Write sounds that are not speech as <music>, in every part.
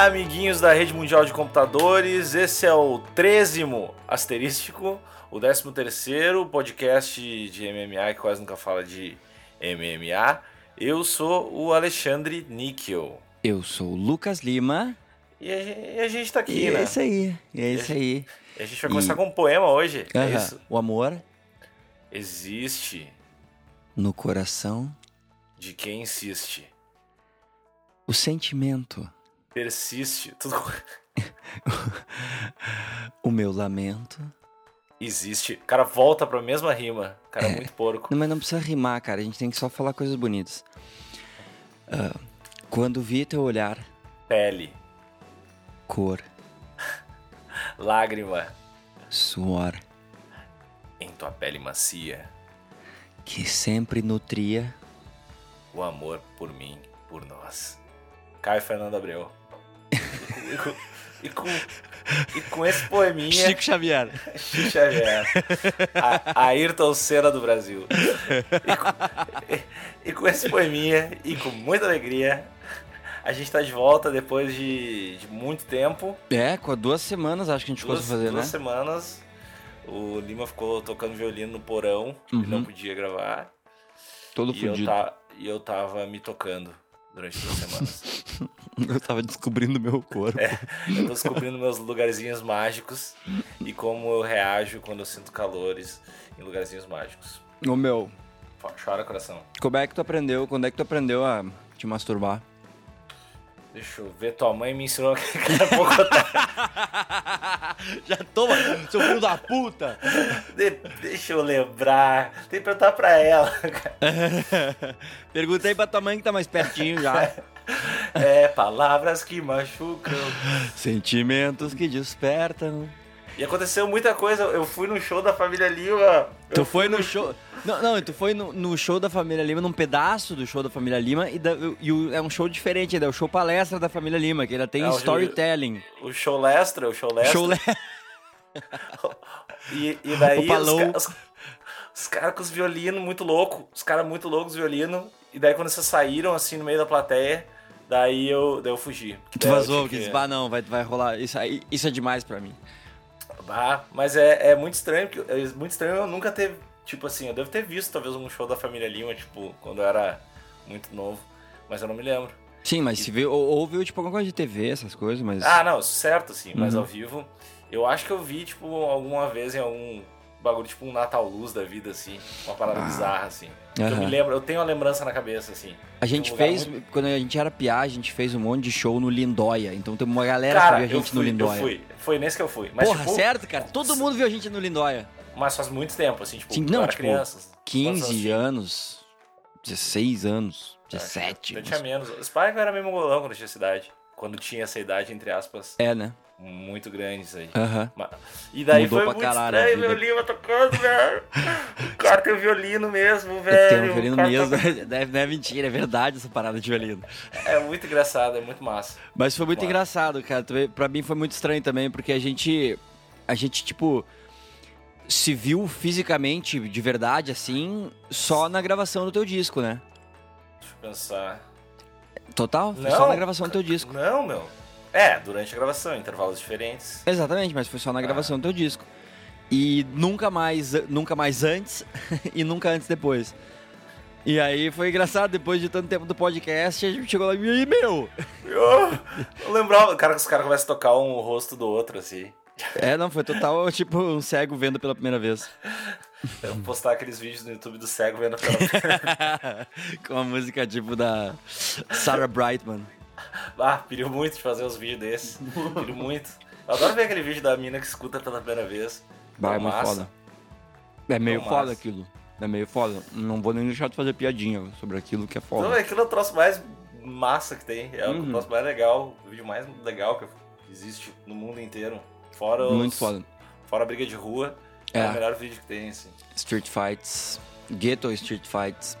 Amiguinhos da Rede Mundial de Computadores, esse é o 13 asterístico, o 13 terceiro podcast de MMA que quase nunca fala de MMA. Eu sou o Alexandre Níquel. Eu sou o Lucas Lima. E a gente, e a gente tá aqui, e né? É isso aí, é isso aí. A gente vai começar e... com um poema hoje. Uh -huh. É isso? O amor existe no coração de quem insiste. O sentimento persiste. Tudo... <laughs> o meu lamento existe. O cara volta pra mesma rima. O cara é, é muito porco. Não, mas não precisa rimar, cara. A gente tem que só falar coisas bonitas. Uh, quando vi teu olhar. Pele. Cor. <laughs> Lágrima. Suor. Em tua pele macia. Que sempre nutria. O amor por mim, por nós. Caio Fernando Abreu. E com, e com, e com esse poeminha. Chico Xavier. Chico Xavier. A, Ayrton Senna do Brasil. E com, e, com, esse poeminha e com muita alegria, a gente tá de volta depois de, de muito tempo. É, com duas semanas acho que a gente duas, conseguiu fazer, duas né? Duas semanas. O Lima ficou tocando violino no porão uhum. e não podia gravar. Todo e fudido. Eu ta, e eu tava me tocando durante duas semanas. <laughs> eu tava descobrindo meu corpo. É, eu tô descobrindo meus lugarzinhos mágicos e como eu reajo quando eu sinto calores em lugarzinhos mágicos. Ô meu. Chora coração. Como é que tu aprendeu? Quando é que tu aprendeu a te masturbar? Deixa eu ver, tua mãe me ensinou que era pouco Já toma, seu filho da puta! De, deixa eu lembrar. Tem que perguntar pra ela. <laughs> Perguntei pra tua mãe que tá mais pertinho já. É, palavras que machucam. <laughs> Sentimentos que despertam. E aconteceu muita coisa. Eu fui no show da família Lima. Tu foi no show. Não, não, tu foi no, no, show da família Lima, num pedaço do show da família Lima, e, da, e o, é um show diferente, é o show palestra da família Lima, que ainda tem é, storytelling. O show lestra, o show lestra. Show le... <laughs> e, e daí os, os, os caras com os violinos muito loucos, os caras muito loucos violino, e daí quando vocês saíram assim no meio da plateia, daí eu, daí eu fugi. Tu vazou, que disse, ah, não, vai, vai rolar, isso, aí, isso é demais pra mim. Ah, mas é, é muito estranho, porque é muito estranho eu nunca ter, tipo assim, eu devo ter visto talvez um show da família Lima, tipo, quando eu era muito novo, mas eu não me lembro. Sim, mas e... se viu, ou, ou viu tipo alguma coisa de TV, essas coisas, mas. Ah, não, certo, sim, mas uhum. ao vivo. Eu acho que eu vi, tipo, alguma vez em algum bagulho, tipo um Natal Luz da vida, assim. Uma parada ah. bizarra, assim. Uhum. Eu me lembro, eu tenho uma lembrança na cabeça, assim. A gente um fez, muito... quando a gente era piá, a gente fez um monte de show no Lindóia. Então tem uma galera cara, que viu a gente fui, no Lindóia. Eu fui, foi nesse que eu fui. Mas, Porra, tipo, certo, cara? Todo mundo viu a gente no Lindóia. Mas faz muito tempo, assim, tipo, Sim, não, tipo, crianças. 15 anos, 16 anos, 17. Eu tinha menos. Os pais era meio mongolão quando tinha cidade. Quando tinha essa idade, entre aspas. É, né? Muito grande isso aí. Uhum. E daí Mudou foi pra muito caralho estranho, meu tocando, velho. o cara tem um violino mesmo, velho. <laughs> Tem um violino mesmo. Tá... Não é mentira, é verdade essa parada de violino. É muito engraçado, é muito massa. Mas foi muito engraçado, cara. Pra mim foi muito estranho também, porque a gente. A gente, tipo. Se viu fisicamente, de verdade, assim, só na gravação do teu disco, né? Deixa eu pensar. Total? Não, só na gravação do teu disco. Não, meu. É, durante a gravação, intervalos diferentes. Exatamente, mas foi só na gravação ah. do teu disco. E nunca mais, nunca mais antes <laughs> e nunca antes depois. E aí foi engraçado, depois de tanto tempo do podcast, a gente chegou lá e aí, meu! <laughs> Eu, lembrava, cara, que os caras começam a tocar um rosto do outro, assim. É, não, foi total, tipo, um cego vendo pela primeira vez. <laughs> Eu vou postar aqueles vídeos no YouTube do cego vendo pela primeira vez. Com a música, tipo, da Sarah Brightman. <laughs> Ah, pediu muito de fazer uns vídeos desses. Pediu muito. Eu adoro ver aquele vídeo da mina que escuta pela primeira vez. Bah, é muito foda. É meio foda massa. aquilo. É meio foda. Não vou nem deixar de fazer piadinha sobre aquilo que é foda. Não, aquilo é o troço mais massa que tem. É uhum. o troço mais legal. O vídeo mais legal que existe no mundo inteiro. Fora os, Muito foda. Fora a briga de rua. É. é o melhor vídeo que tem, assim. Street Fights. Ghetto Street Fights.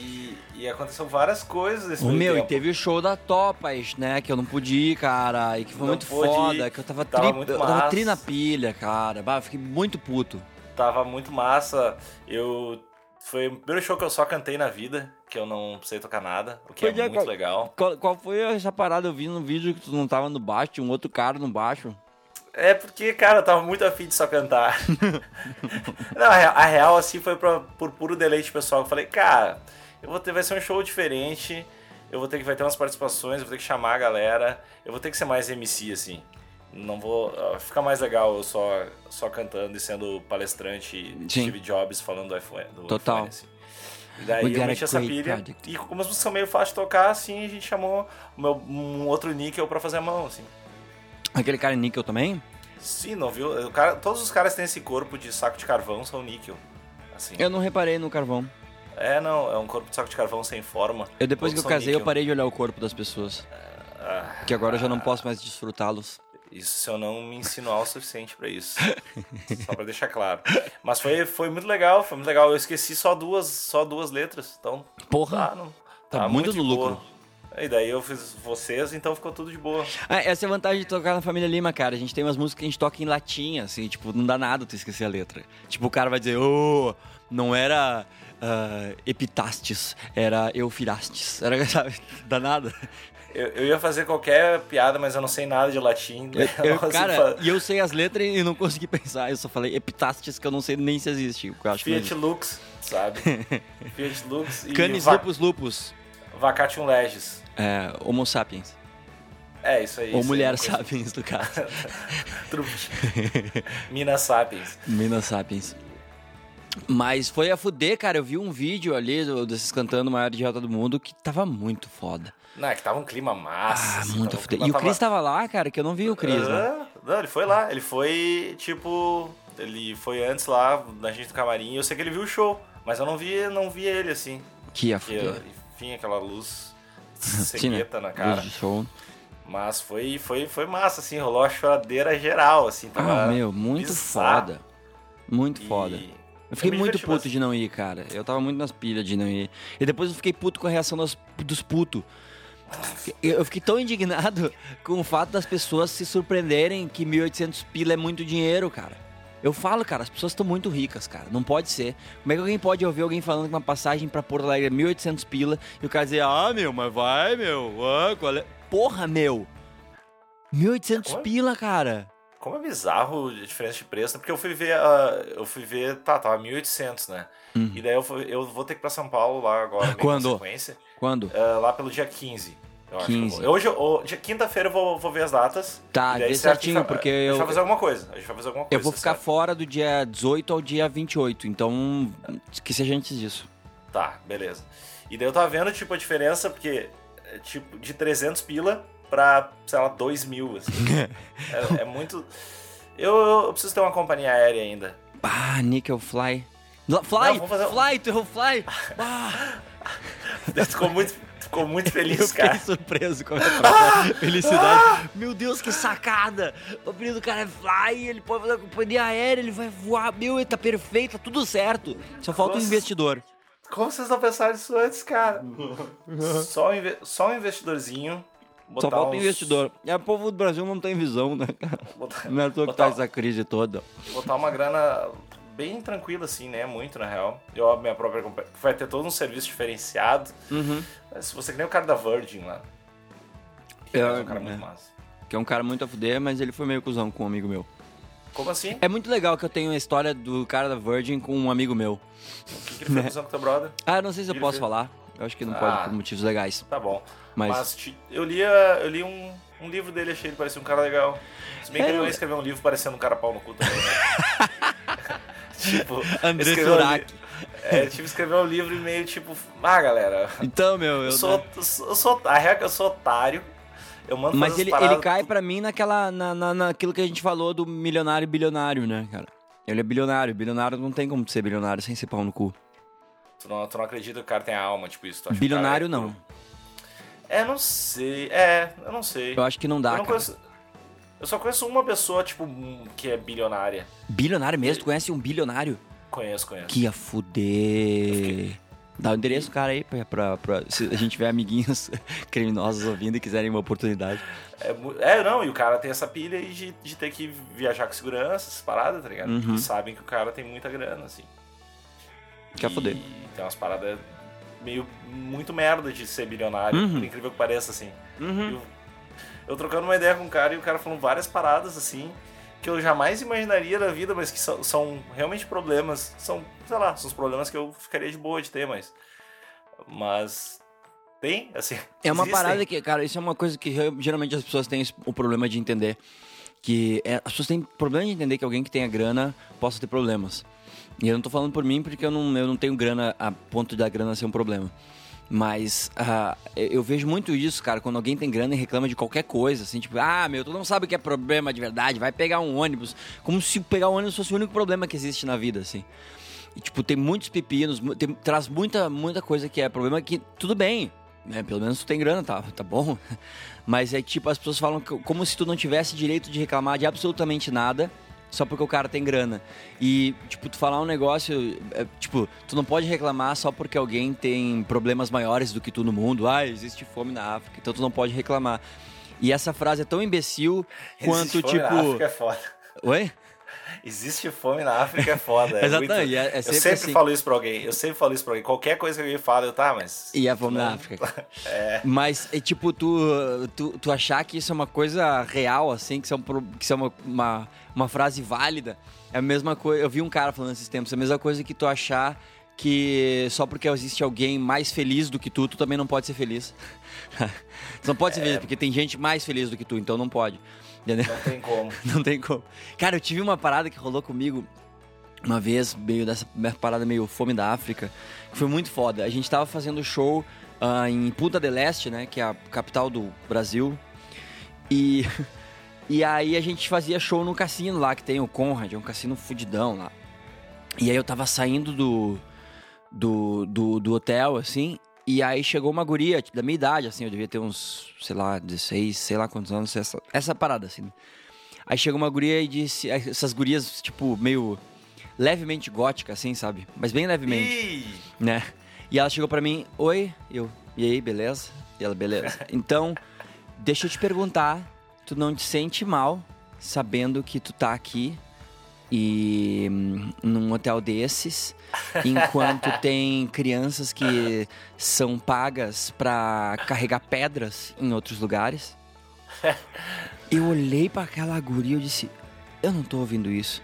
E, e aconteceu várias coisas nesse O meu, tempo. e teve o show da Topas, né? Que eu não pude ir, cara. E que foi Não muito foda. ir, Que eu tava, tava tri, muito eu tava tri na pilha, cara. Bah, fiquei muito puto. Tava muito massa. Eu. Foi o primeiro show que eu só cantei na vida. que eu não sei tocar nada, o que Pois é é, muito qual- legal. Qual, qual foi essa parada? Eu vi no vídeo que tu não tava no baixo, tinha um outro cara no baixo. É porque, cara, eu tava muito afim de só cantar. <laughs> não, a, real- a real, assim, foi pra, por puro deleite pessoal. Eu falei, cara, eu vou ter, vai ser um show diferente, eu vou ter que vai ter umas participações, eu vou ter que chamar a galera, eu vou ter que ser mais MC, assim. Não vou. ah, Fica mais legal eu só, só cantando e sendo palestrante Sim. Steve Jobs falando do iPhone. Do Total. iPhone, assim. E daí eu meti essa pilha. project. E como as músicas são meio fáceis de tocar, assim, a gente chamou meu, um outro níquel pra fazer a mão, assim. Aquele cara é níquel também? Sim, não viu? O cara, todos os caras têm esse corpo de saco de carvão, são níquel. Assim. Eu não reparei no carvão. É, não, é um corpo de saco de carvão sem forma. Eu depois que eu casei, eu níquel. parei de olhar o corpo das pessoas. Ah, Que agora eu já não posso mais desfrutá-los. Isso se eu não me insinuar o suficiente pra isso. <laughs> só pra deixar claro. Mas foi, foi muito legal, foi muito legal. Eu esqueci só duas, só duas letras. Então, Porra. tá, não, Tá muito de no boa. lucro. E daí eu fiz vocês, então ficou tudo de boa. Ah, essa é a vantagem de tocar na família Lima, cara. A gente tem umas músicas que a gente toca em latinha, assim, tipo, não dá nada tu esquecer a letra. Tipo, o cara vai dizer, ô, não era ah, epitastes, era eufirastes. Era, <laughs> sabe, dá nada. Eu, eu ia fazer qualquer piada, mas eu não sei nada de latim. né? Eu- <laughs> consigo cara, e eu sei as letras e não consegui pensar. Eu só falei epitastes que eu não sei nem se existe. Eu acho Fiat. Lux, sabe? <laughs> Fiat Lux e Canis Va- lupus lupus. Vacatium legis. É, homo sapiens. É, isso aí. Ou isso mulher aí, uma coisa- sapiens, no caso. Minas sapiens. Minas sapiens. Mas foi a fuder, cara. Eu vi um vídeo ali do- desses cantando maior idiota do mundo que tava muito foda. Não, é que tava um clima massa. Ah, assim, muito um E o Cris tava lá, cara, que eu não vi o Cris, né? Aham. Não, ele foi lá. Ele foi, tipo... Ele foi antes lá, na gente do camarim. Eu sei que ele viu o show, mas eu não vi, não vi ele, assim. Que a fuder. enfim, aquela luz <laughs> Sim, né? cegueta na cara. Luz show. Mas foi, foi, foi massa, assim. Rolou a choradeira geral, assim. Tava Ah, meu, muito bizarro. foda. Muito E- foda. Eu fiquei me muito diverti puto bastante. de não ir, cara. Eu tava muito nas pilhas de não ir. E depois eu fiquei puto com a reação dos, dos putos. Eu eu fiquei tão indignado <laughs> com o fato das pessoas se surpreenderem que 1.800 pila é muito dinheiro, cara. Eu falo, cara, as pessoas estão muito ricas, cara. Não pode ser. Como é que alguém pode ouvir alguém falando que uma passagem pra Porto Alegre é 1.800 pila e o cara dizer, ah, meu, mas vai, meu. Ah, qual é? Porra, meu. 1.800 Como? pila, cara. Como é bizarro a diferença de preço, né? porque eu fui ver, ah, eu fui ver, tá, tava 1.800, né? E daí eu, fui- eu vou ter que ir pra São Paulo lá agora, Uhum. Quando? Quando? ah, lá pelo dia 15. Eu acho que eu 15. vou. Hoje, eu- quinta-feira eu vou, vou ver as datas. Tá, daí certo, certinho, a porque A gente eu- vai fazer alguma coisa, a gente vai fazer alguma coisa. Eu vou ficar certo? fora do dia 18 ao dia 28, então que seja antes disso. Tá, beleza. E daí eu tava vendo, tipo, a diferença, porque, é, tipo, de 300 pila pra, sei lá, 2 mil, assim. <laughs> é, é muito... Eu, eu- eu preciso ter uma companhia aérea ainda. Ah, Nickel Fly. Fly! Não, fazer- Fly, tu Fly! Ah, Ficou <laughs> muito, ficou muito <laughs> eu feliz, fiquei cara. surpreso com a minha própria felicidade. Meu Deus, que sacada! O apelido do cara é Fly, ele pode fazer a companhia aérea, ele vai voar. Meu, ele tá perfeito, tá tudo certo. Só falta um investidor. Como vocês não pensaram nisso antes, cara? Só, um inve- só um investidorzinho. Só botar falta um uns- investidor. E o povo do Brasil não tem visão, né, cara? Botar, Não é toa que tá essa crise toda. botar uma grana bem tranquila, assim, né? Muito, na real. Eu, a minha própria companhia. Vai ter todo um serviço diferenciado. Uhum. Se você que nem o cara da Virgin lá. Que É, é um cara é. muito massa. Que é um cara muito a fuder, mas ele foi meio cuzão com um amigo meu. Como assim? É muito legal que eu tenho a história do cara da Virgin com um amigo meu. O que, que ele fez <laughs> com o teu brother? Ah, eu não sei se eu Ele posso fez- falar. Eu acho que não Ah. pode por motivos legais. Tá bom. Mas- Mas, eu li, eu li um, um livro dele, achei ele parecia um cara legal. Se bem que É, ele não ia escrever um livro parecendo um cara pau no cu também, né? <laughs> tipo, André Surak. É, tipo, escrever um livro e meio tipo, ah, galera, Então, meu, eu. eu sou, eu sou, é que eu sou otário, eu mando Mas ele, ele cai pra mim naquela. Na, na, naquilo que a gente falou do milionário e bilionário, né, cara? Ele é bilionário. Bilionário não tem como ser bilionário sem ser pau no cu. Tu não, tu não acredita que o cara tem alma, tipo isso. Tu acha Bilionário cara é não. É, não sei. É, eu não sei. Eu acho que não dá, eu, não cara. conheço- eu só conheço uma pessoa, tipo, hum, que é bilionária. Bilionário mesmo? Tu conhece um bilionário? Conheço, conheço. Que ia fuder. Dá o endereço do cara aí pra, pra, pra- Se a gente tiver amiguinhos <laughs> criminosos ouvindo e quiserem uma oportunidade. É, é, não, e o cara tem essa pilha aí de, de ter que viajar com segurança, essas paradas, tá ligado? Uhum. E sabem que o cara tem muita grana, assim. Quer fuder. Tem umas paradas meio muito merda de ser bilionário, Uhum. por incrível que pareça, assim. Uhum. Eu, eu trocando uma ideia com o cara e o cara falando várias paradas assim que eu jamais imaginaria na vida, mas que são, são realmente problemas. São, sei lá, são os problemas que eu ficaria de boa de ter, mas. Mas. Tem, assim. É uma existem. parada que, cara, isso é uma coisa que geralmente as pessoas têm o problema de entender. Que é- as pessoas têm problema de entender que alguém que tenha grana possa ter problemas. E eu não tô falando por mim porque eu não, eu não tenho grana a ponto da grana ser um problema. Mas ah, eu vejo muito isso, cara, quando alguém tem grana e reclama de qualquer coisa, assim, tipo, ah, meu, tu não sabe o que é problema de verdade, vai pegar um ônibus. Como se pegar um ônibus fosse o único problema que existe na vida, assim. E, tipo, tem muitos pepinos, tem- traz muita, muita coisa que é problema que, tudo bem, né? Pelo menos tu tem grana, tá, tá bom. <laughs> Mas é tipo, as pessoas falam que- como se tu não tivesse direito de reclamar de absolutamente nada só porque o cara tem grana. E, tipo, tu falar um negócio, é, tipo, tu não pode reclamar só porque alguém tem problemas maiores do que tu no mundo. Ah, existe fome na África, então tu não pode reclamar. E essa frase é tão imbecil quanto, Existe fome tipo. Na África é foda. Oi? Existe fome na África é foda. É <laughs> Exatamente, muito- é- é eu sempre sempre assim. falo isso pra alguém. Eu sempre falo isso pra alguém. Qualquer coisa que alguém fala, eu tá, mas. E a fome na Não. África. <laughs> É. Mas, é tipo, tu, tu, tu achar que isso é uma coisa real, assim, que isso é, um que isso é uma, uma, uma frase válida, é a mesma coisa. Eu vi um cara falando esses tempos, é a mesma coisa que tu achar que só porque existe alguém mais feliz do que tu, tu também não pode ser feliz. <laughs> tu não pode ser feliz, porque tem gente mais feliz do que tu, então não pode. Entendeu? Não tem como. <laughs> Não tem como. Cara, eu tive uma parada que rolou comigo uma vez, meio dessa parada meio fome da África, que foi muito foda. A gente tava fazendo show ah, em Punta del Este, né, que é a capital do Brasil. E <laughs> e aí a gente fazia show no cassino lá, que tem o Conrad, é um cassino fudidão lá. E aí eu tava saindo do do, do, do hotel, assim, e aí chegou uma guria tipo, da minha idade, assim, eu devia ter uns, sei lá, 16, sei lá quantos anos, essa, essa parada, assim. Aí chegou uma guria e disse, essas gurias, tipo, meio levemente gótica, assim, sabe? Mas bem levemente, Ih, né? E ela chegou pra mim, oi, eu, e aí, beleza? E ela, beleza. <laughs> Então, deixa eu te perguntar, tu não te sente mal sabendo que tu tá aqui e hum, num hotel desses, <laughs> enquanto tem crianças que são pagas pra carregar pedras em outros lugares? <laughs> Eu olhei pra aquela guria e eu disse, eu não tô ouvindo isso.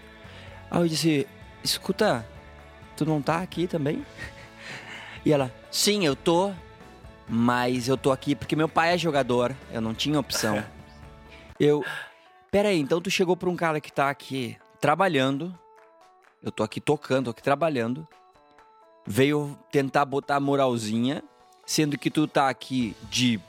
Aí eu disse, escuta, tu não tá aqui também? E ela, sim, eu tô, mas eu tô aqui porque meu pai é jogador, eu não tinha opção. <laughs> Eu, peraí, então tu chegou pra um cara que tá aqui trabalhando, eu tô aqui tocando, tô aqui trabalhando, veio tentar botar moralzinha, sendo que tu tá aqui de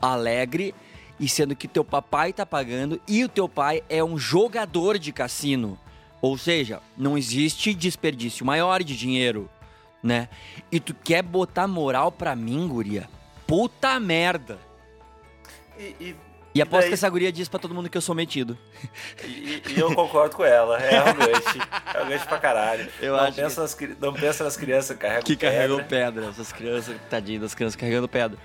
alegre e sendo que teu papai tá pagando e o teu pai é um jogador de cassino. Ou seja, não existe desperdício maior de dinheiro, né? E tu quer botar moral pra mim, guria? Puta merda! e, e, E aposto daí- que essa guria diz pra todo mundo que eu sou metido. e- e eu concordo com ela. É arrogante. É arrogante pra caralho. Eu não, acho pensa nas, cri- não pensa nas crianças que carregam Que carregam pedra. pedra. Essas crianças, tadinhas das crianças carregando pedra.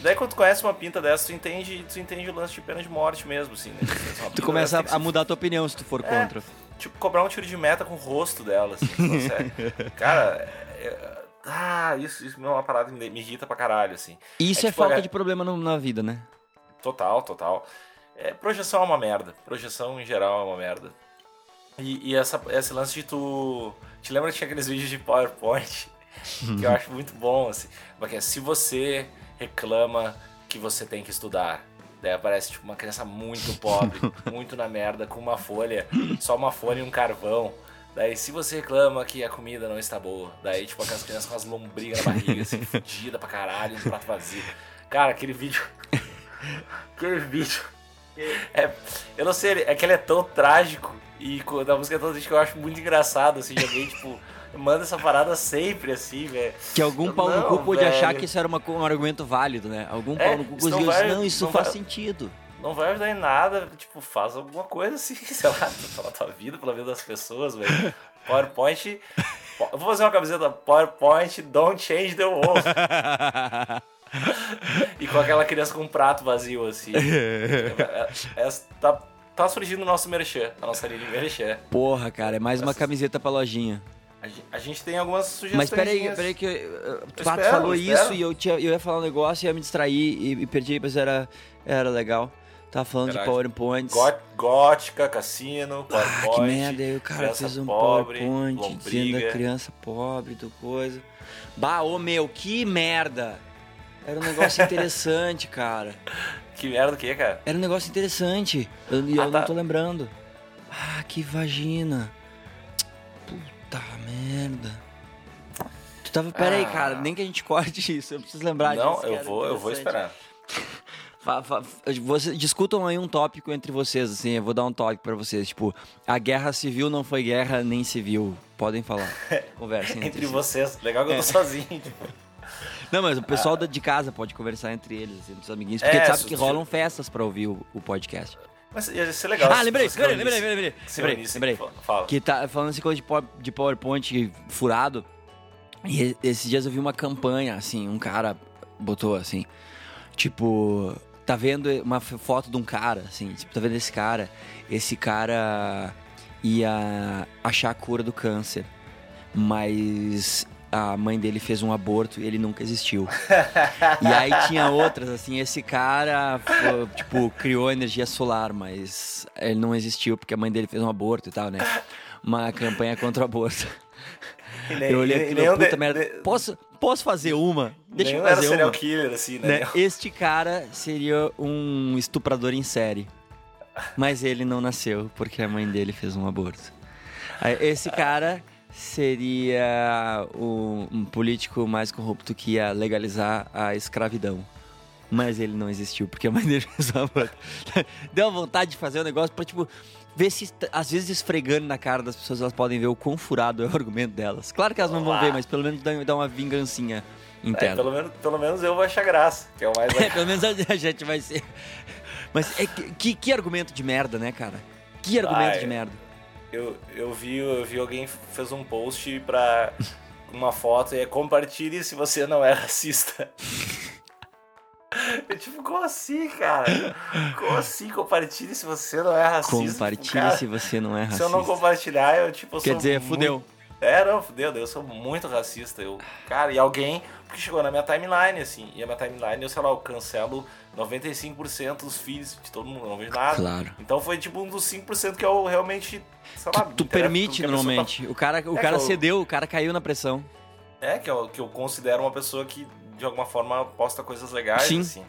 Daí quando tu conhece uma pinta dessa, tu entende, tu entende o lance de pena de morte mesmo, assim, né? Uma Tu pinta começa dessa a, que a mudar tua opinião se tu for É. contra. Tipo, cobrar um tiro de meta com o rosto dela, assim. <laughs> Cara, é- é- ah, isso, isso é uma parada que me, irrita pra caralho, assim. E isso é, tipo, falta é- de problema no- na vida, né? Total, total. É, projeção é uma merda. Projeção em geral é uma merda. E, e essa, esse lance de tu. Te lembra que tinha aqueles vídeos de PowerPoint? que eu <laughs> acho muito bom, assim. Porque é, se você reclama que você tem que estudar, daí aparece tipo uma criança muito pobre, <laughs> muito na merda, com uma folha, só uma folha e um carvão. Daí, se você reclama que a comida não está boa, daí, tipo, aquelas crianças com as lombrigas na barriga, assim, <laughs> fodida pra caralho, um prato vazio. Cara, aquele vídeo. Aquele vídeo. É, eu não sei, é que ele é tão trágico e da música é tão triste que eu acho muito engraçado, assim, de alguém, <laughs> tipo, manda essa parada sempre, assim, velho. Que algum pau no Não, cu pôde achar que isso era uma um argumento válido, né? Algum É, pau no cu não conseguiu vai- dizer, não, isso não faz vai- sentido. Não vai ajudar em nada, tipo, faz alguma coisa assim, <laughs> sei lá, pela tua vida, pela vida das pessoas, velho. PowerPoint. Vou fazer uma camiseta PowerPoint Don't Change the World. <laughs> e com aquela criança com um prato vazio, assim. É- é- tá, tá surgindo o nosso merchan, a nossa linha de merchan. Porra, cara, é mais uma camiseta pra lojinha. A gente, tem algumas sugestões. Mas peraí, peraí que uh, tu espero, falou eu isso e eu, tinha, eu ia falar um negócio e ia me distrair e, e perdi, mas era, era legal. Tava falando de PowerPoints. Gó- Gótica, cassino, Ah, PowerPoint. que merda, aí o cara fez um pobre, PowerPoint dizendo lombriga. da criança pobre, do coisa. Bah, ô meu, que merda! Era um negócio interessante, cara. Que merda que é, cara? Era um negócio interessante. Eu- E eu, Ah, tá. não tô lembrando. Ah, que vagina. Puta merda. Tu tava. Pera aí, Ah. cara, nem que a gente corte isso. Eu preciso lembrar Não, disso. que eu era vou, eu vou esperar. <laughs> Fa- fa- você- discutam aí um tópico entre vocês, assim, eu vou dar um tópico pra vocês. Tipo, a guerra civil não foi guerra nem civil. Podem falar. <laughs> Conversem entre, Entre vocês. Legal que eu tô É. sozinho. <laughs> Não, mas o pessoal da- de casa pode conversar entre eles, entre os amiguinhos. Porque É, sabe que rolam festas pra ouvir o, o podcast. Mas ia ser legal. ah, lembrei, lembrei, lembrei, lembrei, lembrei. Se Lembrei, lembrei. Fala. Que tá falando essa coisa de, power- de PowerPoint furado. E esses dias eu vi uma campanha, assim, um cara botou assim, tipo, tá vendo uma foto de um cara, assim, tipo, tá vendo esse cara? Esse cara ia achar a cura do câncer, mas a mãe dele fez um aborto e ele nunca existiu. <laughs> E aí tinha outras, assim, esse cara, tipo, criou energia solar, mas ele não existiu porque a mãe dele fez um aborto e tal, né? Uma campanha contra o aborto. Nem- Eu olhei e nenhum puta de- merda. de- Posso, posso fazer uma? Deixa eu era fazer serial uma. killer, assim, né? Né? Este cara seria um estuprador em série. Mas ele não nasceu porque a mãe dele fez um aborto. Esse cara seria um, um político mais corrupto que ia legalizar a escravidão. Mas ele não existiu porque a mãe dele <laughs> aborto. Deu uma vontade de fazer um negócio pra, tipo, ver se, às vezes, esfregando na cara das pessoas, elas podem ver o quão furado é o argumento delas. Claro que elas não vão ver, mas pelo menos dá dá uma vingancinha É, interna. pelo, menos, pelo menos eu vou achar graça, que é o mais <laughs> É, pelo menos a gente vai ser. Mas é que, que, que argumento de merda, né, cara? Que argumento Ai. de merda. Eu, eu, vi, eu vi alguém fez um post pra <laughs> uma foto e é compartilhe se você não é racista. <laughs> Eu, tipo, como assim, cara? Como assim compartilhe se você não é racista? Compartilhe Cara, se você não é Se racista. eu não compartilhar, eu tipo eu Quer sou dizer, muito- fudeu. É, não, fudeu, eu sou muito racista. Eu, cara, e alguém, porque chegou na minha timeline, assim, e a minha timeline, eu sei lá, eu cancelo 95% dos feeds de todo mundo, não vejo nada. Claro. Então foi tipo um dos 5% que eu realmente, sei lá, Tu, permite que normalmente. O cara, o É cara que eu- cedeu, o cara caiu na pressão. Tá... É, que eu, que eu considero uma pessoa que de alguma forma posta coisas legais, Sim. assim.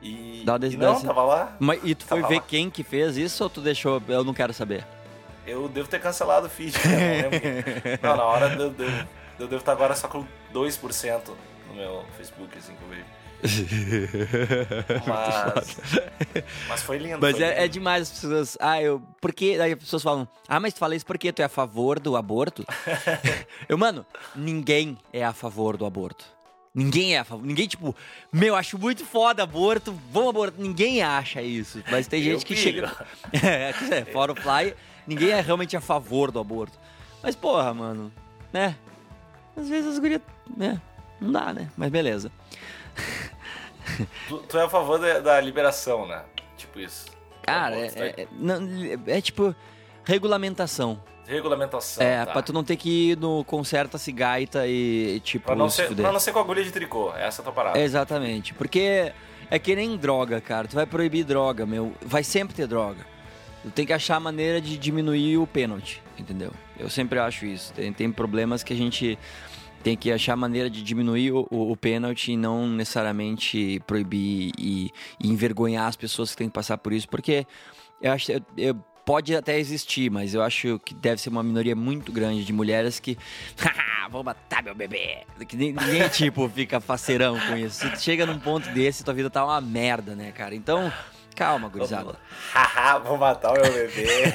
E, Dá uma e não, tava lá. Mas, e tu foi ver lá. quem que fez isso ou tu deixou? Eu não quero saber. Eu devo ter cancelado o feed, né? <laughs> não na hora eu, eu, eu devo estar agora só com 2% no meu Facebook, assim, que eu vejo. Mas, <laughs> mas foi lindo. Mas foi é, é demais as pessoas. Ah, eu. Por que? Aí as pessoas falam, ah, mas tu fala isso porque tu é a favor do aborto? <laughs> eu, mano, ninguém é a favor do aborto. Ninguém é a favor. Ninguém, tipo, meu, acho muito foda aborto, vamos abortar. Ninguém acha isso. Mas tem Eu gente que pilho. chega. é, dizer, fora o fly, ninguém é realmente a favor do aborto. Mas, porra, mano, né? Às vezes as gurias. né? Não dá, né? Mas beleza. Tu, tu é a favor da, da liberação, né? Tipo isso. Cara, é, tá? é- não, é tipo regulamentação. Regulamentação. É, tá. pra tu não ter que ir no concerta-se gaita e, e, tipo, Pra não, se ser, pra não ser com agulha de tricô, essa é a tua parada. Exatamente. Porque é que nem droga, cara. Tu vai proibir droga, meu. Vai sempre ter droga. Tu tem que achar a maneira de diminuir o pênalti, entendeu? Eu sempre acho isso. Tem, tem problemas que a gente tem que achar a maneira de diminuir o, o, o pênalti e não necessariamente proibir e, e envergonhar as pessoas que têm que passar por isso, porque eu acho eu, eu- pode até existir, mas eu acho que deve ser uma minoria muito grande de mulheres que <laughs> "Haha, vou matar meu bebê. Que ninguém tipo fica faceirão com isso. Se chega num ponto desse, tua vida tá uma merda, né, cara? Então, calma, gurizada. <laughs> Haha, vou matar o meu bebê.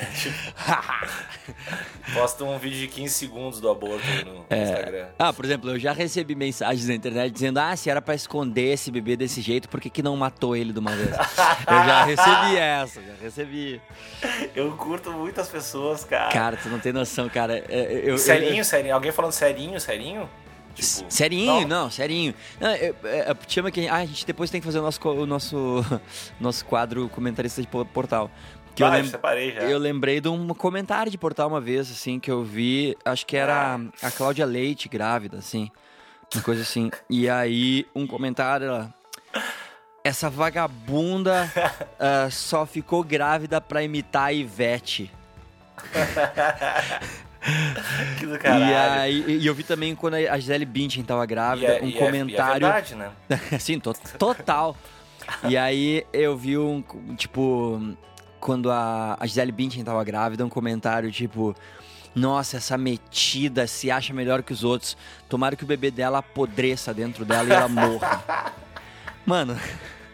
<laughs> posta um vídeo de 15 segundos do aborto no É. Instagram. Ah, por exemplo, eu já recebi mensagens na internet dizendo: ah, se era pra esconder esse bebê desse jeito, por que, que não matou ele de uma vez? eu já recebi <laughs> essa, já recebi. Eu curto muitas pessoas, cara. Cara, tu não tem noção, cara. É, Eu, eu- serinho, serinho. Alguém falando serinho, serinho? Tipo, Serinho, não. não, serinho. Não, é, é, é, chama que. Ah, a gente depois tem que fazer o nosso, o nosso, <laughs> nosso quadro comentarista de po- portal. Que eu, Ah, eu lem- separei já. eu lembrei de um comentário de portal uma vez, assim, que eu vi, acho que era a Cláudia Leite grávida, assim, uma coisa assim. E aí, um comentário, ela, essa vagabunda <laughs> ah, só ficou grávida pra imitar a Ivete. <laughs> <laughs> Que do caralho. E aí, e eu vi também quando a Gisele Bündchen tava E grávida, é- um e é- comentário... E é verdade, né? <laughs> Sim, to- total. e aí eu vi um, tipo, quando a, a Gisele Bündchen tava grávida, um comentário tipo... Nossa, essa metida se acha melhor que os outros. Tomara que o bebê dela apodreça dentro dela e ela morra. Mano,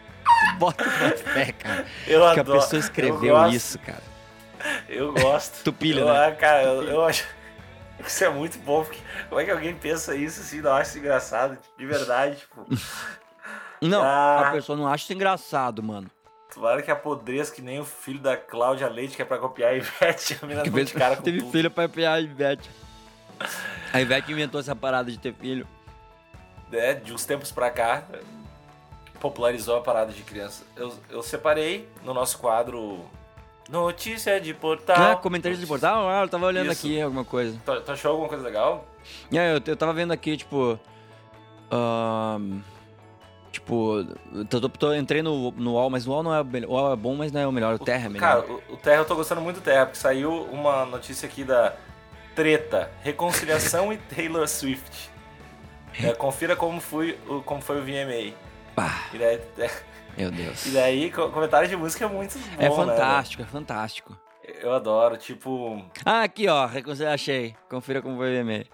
<laughs> bota uma fé, cara. Eu que adoro. a pessoa escreveu isso, cara. Eu gosto. Tu pilha, eu, né? ah, Cara, eu, eu acho. <laughs> Isso é muito bom, porque como é que alguém pensa isso assim? Não acha isso engraçado, de verdade, tipo. Não, Ah. a pessoa não acha isso engraçado, mano. Tomara que apodreça que nem o filho da Cláudia Leite, que é pra copiar a Ivete, <laughs> a menina Que vez de cara com teve tudo. filho pra pegar a Ivete. A Ivete inventou essa parada de ter filho. né, de uns tempos pra cá, popularizou a parada de criança. Eu, eu separei no nosso quadro Notícia de Portal. Ah, comentários de portal? Ah, eu tava olhando Isso. aqui alguma coisa. Tu, tu achou alguma coisa legal? É, eu, eu tava vendo aqui, tipo. ahn, tipo, tô, tô- entrei no, no UOL, mas o UOL não é o UOL é bom, mas não é o melhor. O Terra é melhor. Cara, o, o Terra, eu tô gostando muito do Terra, porque saiu uma notícia aqui da Treta, Reconciliação <laughs> e Taylor Swift. É, confira como foi, o, como foi o VMA. Pá, E daí, meu Deus. e daí co- comentário de música é muito bom, É né, fantástico, é fantástico. Eu adoro, tipo... Ah, aqui, ó. Achei. Confira como foi o e-mail.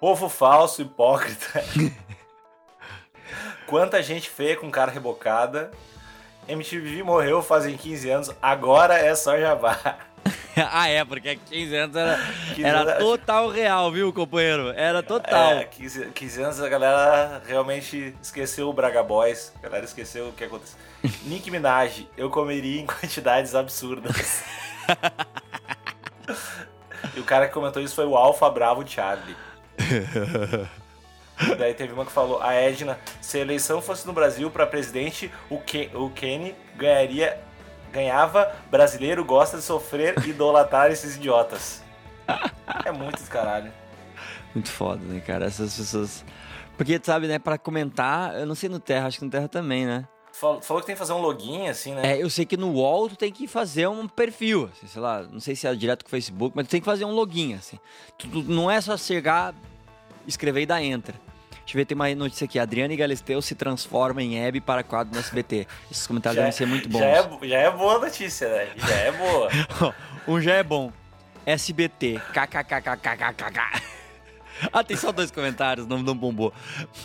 Povo falso, hipócrita. <laughs> Quanta gente feia com cara rebocada. MTV morreu fazem 15 anos, agora é só jabá. <laughs> ah, é, porque há 15 anos era, 15 era anos- total real, viu, companheiro? Era total. É, 15, 15 anos a galera realmente esqueceu o Braga Boys. A galera esqueceu o que aconteceu. <laughs> Nick Minaj, eu comeria em quantidades absurdas. <laughs> e o cara que comentou isso foi o Alfa Bravo Charlie. E daí teve uma que falou, a Edna, se a eleição fosse no Brasil pra presidente, o, Ken, o Kenny ganharia, ganhava, brasileiro gosta de sofrer <laughs> e idolatrar esses idiotas. É muito caralho. Muito foda, né, cara? Essas pessoas. Porque, sabe, né, pra comentar, eu não sei no Terra, acho que no Terra também, né? Falou, falou que tem que fazer um login, assim, né? É, eu sei que no UOL tu tem que fazer um perfil, assim, sei lá, não sei se é direto com o Facebook, mas tu tem que fazer um login, assim. Tu, tu- não é só chegar, escrever e dar enter. Deixa eu ver, tem uma notícia aqui. Adriane Galisteu se transforma em Hebe para quadro no SBT. Esses comentários devem ser muito bons. Já é, já é boa a notícia, né? Já é boa. um já é bom. SBT. KKKKKKK. Ah, tem só dois comentários, não, não bombou.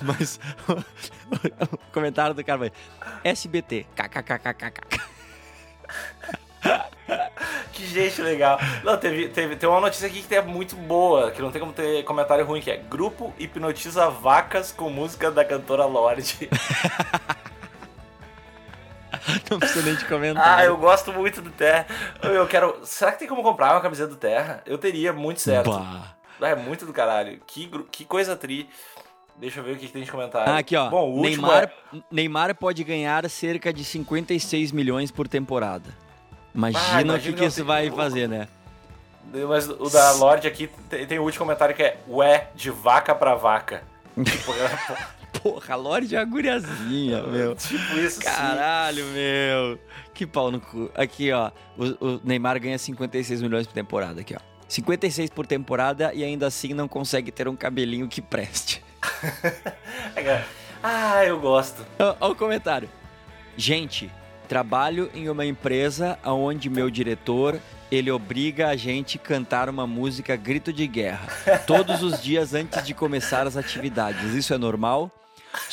Mas o comentário do cara vai. SBT. KKKKKK. <laughs> que gente legal. Não, teve, teve, tem uma notícia aqui que é muito boa, que não tem como ter comentário ruim, que é Grupo hipnotiza vacas com música da cantora Lorde. <laughs> Não precisa nem de comentário. ah, eu gosto muito do Terra. Eu quero... Será que tem como comprar uma camiseta do Terra? Eu teria, muito certo. Bah. Ah, é muito do caralho. Que, que coisa tri. Deixa eu ver o que, que tem de comentário. Ah, aqui, ó. Bom, Neymar, é- Neymar pode ganhar cerca de 56 milhões por temporada. Imagina, Ah, o que, que isso vai fazer, né? Mas o da Lorde aqui tem, tem o último comentário que é Ué, de vaca pra vaca. <laughs> Tipo, Porra, a Lorde é uma guriazinha, <laughs> meu. tipo isso, sim. Caralho, meu. Que pau no cu. Aqui, ó. O, o Neymar ganha 56 milhões por temporada. Aqui, ó. 56 por temporada e ainda assim não consegue ter um cabelinho que preste. <laughs> Ah, eu gosto. Ó o comentário. Gente, trabalho em uma empresa onde meu diretor ele obriga a gente a cantar uma música grito de guerra <laughs> todos os dias antes de começar as atividades. Isso é normal?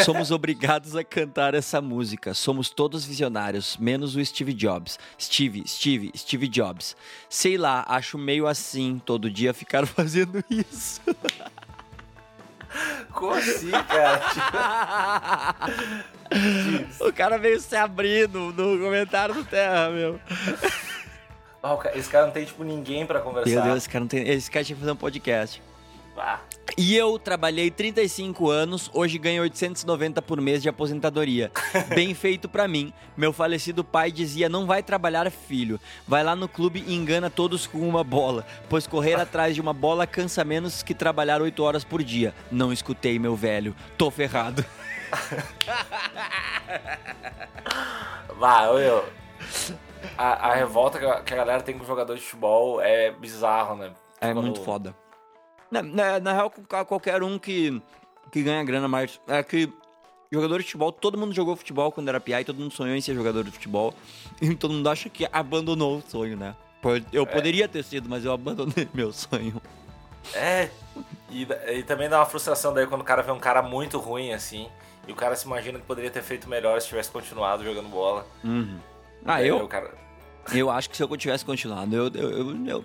Somos obrigados a cantar essa música. Somos todos visionários, menos o Steve Jobs. Steve, Steve, Steve Jobs. Sei lá, acho meio assim todo dia ficar <laughs> fazendo isso. Como assim, cara? <laughs> o cara veio se abrindo no comentário do Terra, meu. Esse cara não tem, tipo, ninguém pra conversar. Meu Deus, esse cara, não tem... esse cara tinha que fazer um podcast. Ah, E eu trabalhei 35 anos, hoje ganho 890 por mês de aposentadoria. <laughs> Bem feito pra mim. Meu falecido pai dizia: "Não vai trabalhar, filho. Vai lá no clube e engana todos com uma bola, pois correr <laughs> atrás de uma bola cansa menos que trabalhar 8 horas por dia." Não escutei, meu velho. Tô ferrado. <laughs> Vá, eu. A, a revolta que a, galera tem com jogador de futebol é bizarro, né? É Quando- muito foda. Na, na, na real, qual- qualquer um que, que ganha grana, mas é que jogador de futebol, todo mundo jogou futebol quando era piá e todo mundo sonhou em ser jogador de futebol. <laughs> E todo mundo acha que abandonou o sonho, né? Eu poderia ter sido, mas eu abandonei <laughs> meu sonho. É, e, e também dá uma frustração daí quando o cara vê um cara muito ruim assim. E o cara se imagina que poderia ter feito melhor se tivesse continuado jogando bola. Ah, Daí eu, cara- eu acho que se eu tivesse continuado, eu, eu, eu, eu-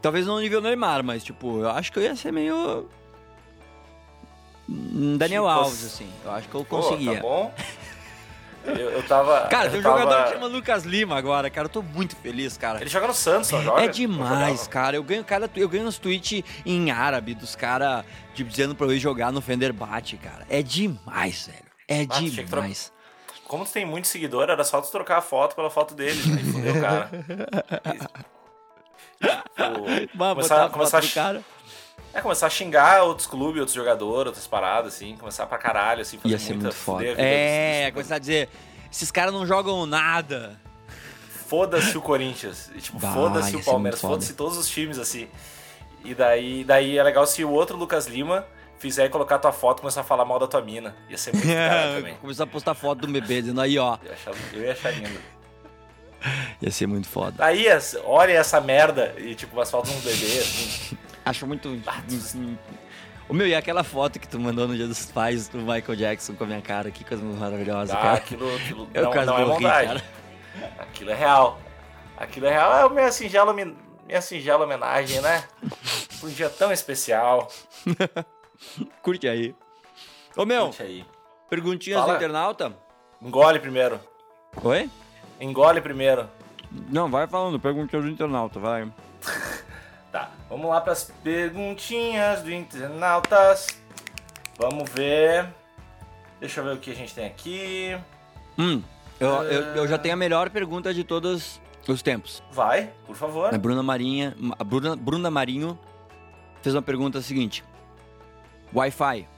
Talvez não nível Neymar, mas tipo, eu acho que eu ia ser meio. hum, Daniel Tipo, Alves, assim. Eu acho que eu Pô, conseguia. tá bom? Eu, eu tava. Cara, tem eu um tava- jogador que chama Lucas Lima agora, cara. Eu tô muito feliz, cara. Ele joga no Santos, não joga? É demais, cara. Eu ganho, cara, eu ganho uns tweets em árabe dos caras tipo, dizendo pra eu ir jogar no Fenerbahçe, cara. É demais, velho. É Ah, demais. Como tu tem muito seguidor, era só tu trocar a foto pela foto dele. Aí fudeu, cara. <laughs> E, tipo, começar, a começar, do cara. É, começar a xingar outros clubes, outros jogadores, outras paradas, assim. Começar pra caralho, assim. Fazer Ia ser muita, muito foda. a É, dos- começar a dizer, esses caras não jogam nada. Foda-se o Corinthians. E, tipo, foda-se o Palmeiras. Foda-se todos os times, assim. E daí, daí é legal se o outro Lucas Lima fizer e colocar tua foto e começar a falar mal da tua mina. Ia ser muito <laughs> caralho também. Começar a postar foto do bebê dizendo aí, ó. Eu ia achar, eu ia achar lindo. <laughs> Ia ser muito foda. Aí, olha essa merda. E, tipo, umas fotos de um bebê, assim. Acho muito. O meu, e aquela foto que tu mandou no dia dos pais do Michael Jackson com a minha cara, que coisa maravilhosa, Ah, cara. aquilo, aquilo Eu não, quase não é morri, maldade. cara. Aquilo é real. Aquilo é real. É a minha singela, minha singela homenagem, né? Um dia tão especial. <laughs> Curte aí. Ô meu, Curte aí. perguntinhas Fala. do internauta? Engole primeiro. Oi? Engole primeiro. Não, vai falando, perguntinhas do internauta, vai. <laughs> Tá, vamos lá pras perguntinhas do internautas. Vamos ver. Deixa eu ver o que a gente tem aqui. Hum, eu, eu, eu já tenho a melhor pergunta de todos os tempos. Vai, por favor. A Bruna Marinha, a Bruna, Bruna Marinho fez uma pergunta seguinte. Wi-Fi,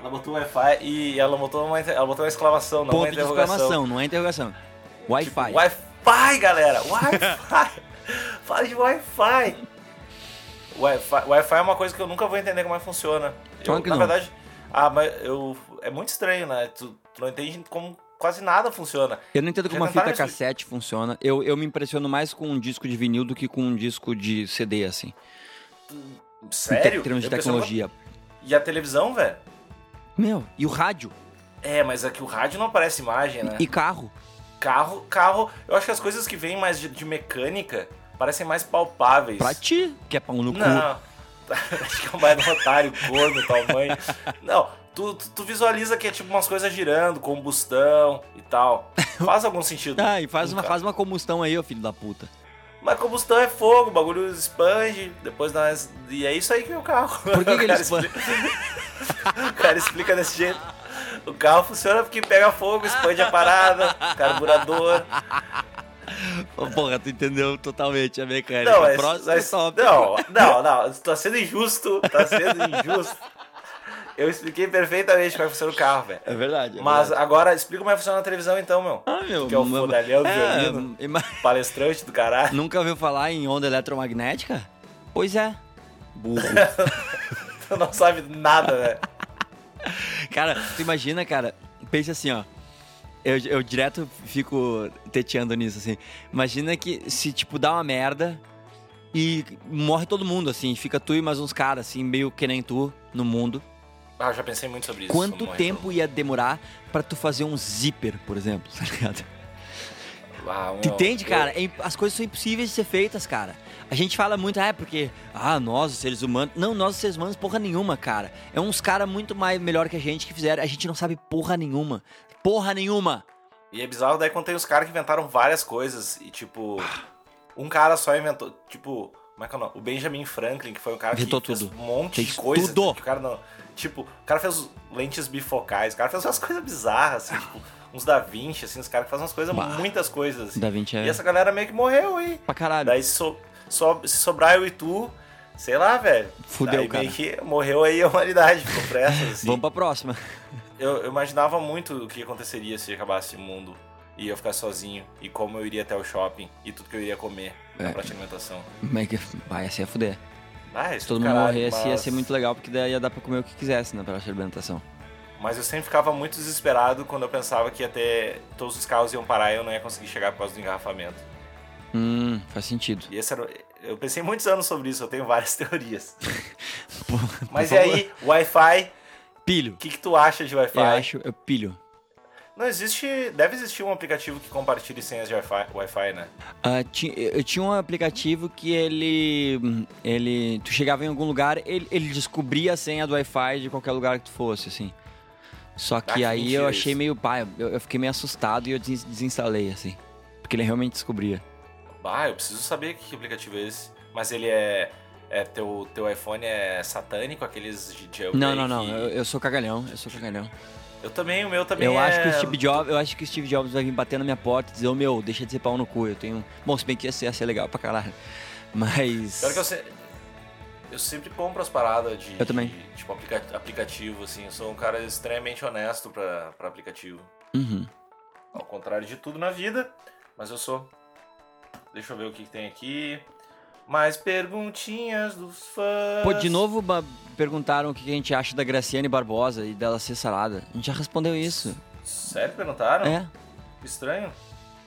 Ela botou Wi-Fi e ela botou uma, ela botou uma exclamação, não uma ponto de interrogação. exclamação, não é interrogação. Wi-Fi. Tipo, Wi-Fi, galera! Wi-Fi! <laughs> Fala de Wi-Fi! Wi-Fi! Wi-Fi é uma coisa que eu nunca vou entender como é que funciona. Eu, na não. verdade, ah, mas eu, é muito estranho, né? Tu, tu não entende como quase nada funciona. Eu não entendo como uma fita cassete funciona. Eu, eu me impressiono mais com um disco de vinil do que com um disco de CD, assim. Em Sério? termos de pensava- tecnologia. E a televisão, velho? Meu, e o rádio? É, mas aqui o rádio não aparece imagem, né? E carro? Carro, carro. Eu acho que as coisas que vêm mais de, de mecânica parecem mais palpáveis. Pra ti, que é pão no cu. Não. <laughs> Acho que é um bairro otário, corno, tal mãe. Não, tu, tu, tu visualiza que é tipo umas coisas girando, combustão e tal. Faz algum sentido. <laughs> Ah, e faz uma, faz uma combustão aí, ô filho da puta. Mas combustão é fogo, o bagulho expande, depois umas... E é isso aí que é o carro. Por que, que ele <laughs> expande? O cara explica desse jeito. O carro funciona porque pega fogo, expande a parada, carburador. Porra, tu entendeu totalmente a mecânica. Não, Próximo mas- tópico. não, não, não, tu tá sendo injusto, tá sendo injusto. Eu expliquei perfeitamente como é que funciona o carro, velho. É verdade. é Mas verdade. agora explica como é que funciona a televisão então, meu. Ah, meu. que é o mas- fodalhão do é, violino. ima- Palestrante do caralho. Nunca ouviu falar em onda eletromagnética? Pois é. <laughs> Burro. Tu não sabe nada, né? <laughs> cara, tu imagina, cara, pense assim, ó. Eu, eu direto fico teteando nisso, assim. Imagina que se, tipo, dá uma merda e morre todo mundo, assim. Fica tu e mais uns caras, assim, meio que nem tu no mundo. Ah, eu já pensei muito sobre isso. Quanto é tempo ia demorar pra tu fazer um zíper, por exemplo, <laughs> tá ligado? Tu meu, entende, eu- cara? É imp- As coisas são impossíveis de ser feitas, cara. A gente fala muito, ah, é porque, ah, nós, os seres humanos. Não, nós, os seres humanos, porra nenhuma, cara. É uns caras muito mais melhor que a gente que fizeram. A gente não sabe porra nenhuma. Porra nenhuma. E é bizarro daí quando tem os caras que inventaram várias coisas e, tipo, um cara só inventou. Tipo, Como é que é o nome? O Benjamin Franklin, que foi um cara Inventou que fez tudo. um monte Fez de coisa. tudo. Que o cara não. Tipo, o cara fez lentes bifocais, o cara fez umas coisas bizarras, assim, tipo, uns Da Vinci, assim, os caras que fazem umas coisas, Bah. muitas coisas. Assim. Da Vinci é E essa galera meio que morreu aí. pra caralho. Daí so, so- se sobrar eu e tu, sei lá, velho. Fudeu, Daí cara. meio que morreu aí a humanidade, ficou pressa, assim. Vamos pra próxima. Eu, eu imaginava muito o que aconteceria se acabasse o mundo e eu ficar sozinho. E como eu iria até o shopping e tudo que eu iria comer na É. praça de alimentação. Como é que. Vai, ia ser a fuder. Ah, Se todo do mundo caralho, morresse, ia mas- ser muito legal, porque daí ia dar pra comer o que quisesse na praça de alimentação. Mas eu sempre ficava muito desesperado quando eu pensava que ia ter. Todos os carros iam parar e eu não ia conseguir chegar por causa do engarrafamento. Hum, faz sentido. E esse era. Eu pensei muitos anos sobre isso, eu tenho várias <laughs> teorias. <laughs> Por- Mas por e favor. aí, Wi-Fi? Pilho. O que, que tu acha de Wi-Fi? Eu acho, eu pilho. Não existe. Deve existir um aplicativo que compartilhe senhas de Wi-Fi, Wi-Fi, né? Ah, ti- eu tinha um aplicativo que ele. ele tu chegava em algum lugar, ele, ele descobria a senha do Wi-Fi de qualquer lugar que tu fosse, assim. Só que Ah, que aí eu achei isso. meio pai, eu, eu fiquei meio assustado e eu des- desinstalei, assim. Porque ele realmente descobria. Bah, eu preciso saber que aplicativo é esse. Mas ele é. é teu, teu iPhone é satânico, aqueles de? Não, não, não. Eu, eu sou cagalhão, eu sou cagalhão. Eu também, o meu também Eu é... acho que o Steve Jobs, eu acho que o Steve Jobs vai vir bater na minha porta e dizer, ô meu, deixa de ser pau no cu. Eu tenho. Bom, se bem que ia ser, ia ser legal pra caralho. Mas. Que eu, se- eu sempre compro as paradas de... Eu também. de, tipo, aplica- aplicativo, assim. Eu sou um cara extremamente honesto pra, pra aplicativo. Uhum. Ao contrário de tudo na vida, mas eu sou. Deixa eu ver o que, que tem aqui. Mais perguntinhas dos fãs. Pô, de novo perguntaram o que a gente acha da Graciane Barbosa e dela ser sarada. A gente já respondeu isso. Sério, perguntaram? É. Estranho.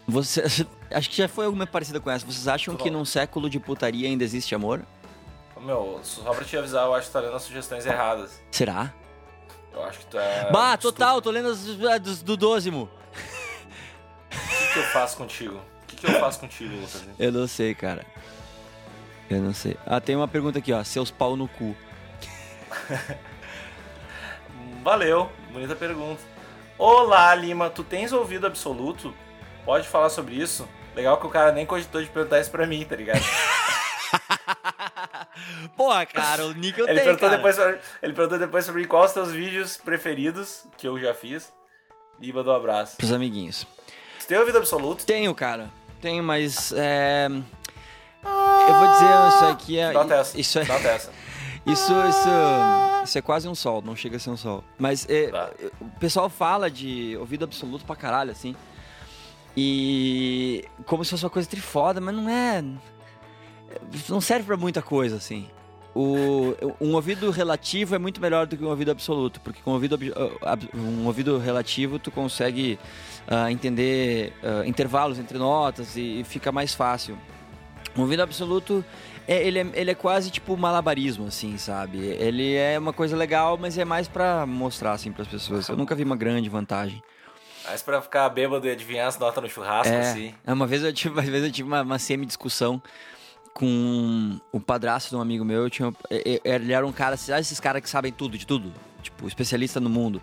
Você, <laughs> acho que já foi alguma parecida com essa. Vocês acham que num século de putaria ainda existe amor? Meu, só pra te avisar, eu acho que tá lendo as sugestões erradas. Será? Eu acho que tu é. bah, total, tô lendo as as do Dozimo. O que, que eu faço contigo? O que, que eu faço contigo, Lucas? Eu não sei, cara. Eu não sei. Ah, tem uma pergunta aqui, ó. Seus pau no cu. <laughs> Valeu, bonita pergunta. Olá, Lima, tu tens ouvido absoluto? Pode falar sobre isso? Legal que o cara nem cogitou de perguntar isso pra mim, tá ligado? <laughs> Porra, cara, o Nick eu Ele tenho, perguntou, cara. depois, pra- ele perguntou depois sobre quais os teus vídeos preferidos, que eu já fiz. E mandou um abraço. Pros amiguinhos. Tu tem ouvido absoluto? Tenho, cara. Tenho, mas... É... Eu vou dizer, isso aqui é... Essa. Isso é... Essa. <laughs> Isso, isso, isso é quase um sol, não chega a ser um sol. Mas é, Tá. o pessoal fala de ouvido absoluto pra caralho, assim. E como se fosse uma coisa trifoda, mas não é. Não serve pra muita coisa, assim. O, um ouvido relativo é muito melhor do que um ouvido absoluto, porque com um ouvido, ab- um ouvido relativo tu consegue ah, entender ah, intervalos entre notas e, e fica mais fácil. Um ouvido absoluto é, ele, é, ele é quase tipo malabarismo, assim, sabe? Ele é uma coisa legal, mas é mais pra mostrar, assim, pras pessoas. Eu nunca vi uma grande vantagem. Mas pra ficar bêbado e adivinhar as notas no churrasco, É, assim. é, uma vez eu tive, <laughs> uma vez eu tive uma, uma semi-discussão com o padrasto de um amigo meu. Eu tinha, ele era um cara, sabe esses caras que sabem tudo, de tudo? Tipo, especialista no mundo.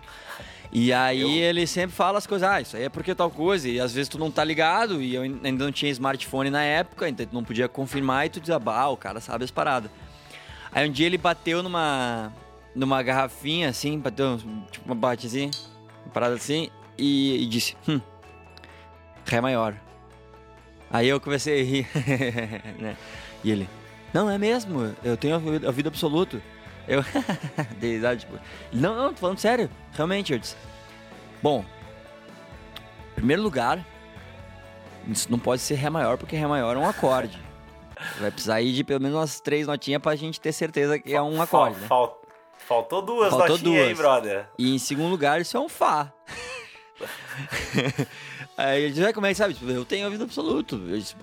E aí Eu- ele sempre fala as coisas, ah, isso aí é porque tal coisa, e às vezes tu não tá ligado, e eu ainda não tinha smartphone na época, então tu não podia confirmar, e tu dizia, bah, o cara sabe as paradas. Aí um dia ele bateu numa, numa garrafinha, assim, bateu, tipo, uma bate assim, uma parada assim, e, e disse, hum, Ré maior. Aí eu comecei a rir, <laughs> né? E ele, não, é mesmo, eu tenho ouvido, ouvido absoluto. Eu, <laughs> dei risada, tipo, não, não, tô falando sério, realmente, eu disse. Bom, em primeiro lugar, isso não pode ser Ré maior, porque Ré maior é um acorde. Vai precisar ir de pelo menos umas três notinhas pra gente ter certeza que é um acorde, né? fal- Faltou duas Faltou notinhas aí, duas. brother. E em segundo lugar, isso é um Fá. <laughs> Aí diz, "Ah, como é que sabe? Eu tenho ouvido absoluto. Eu disse,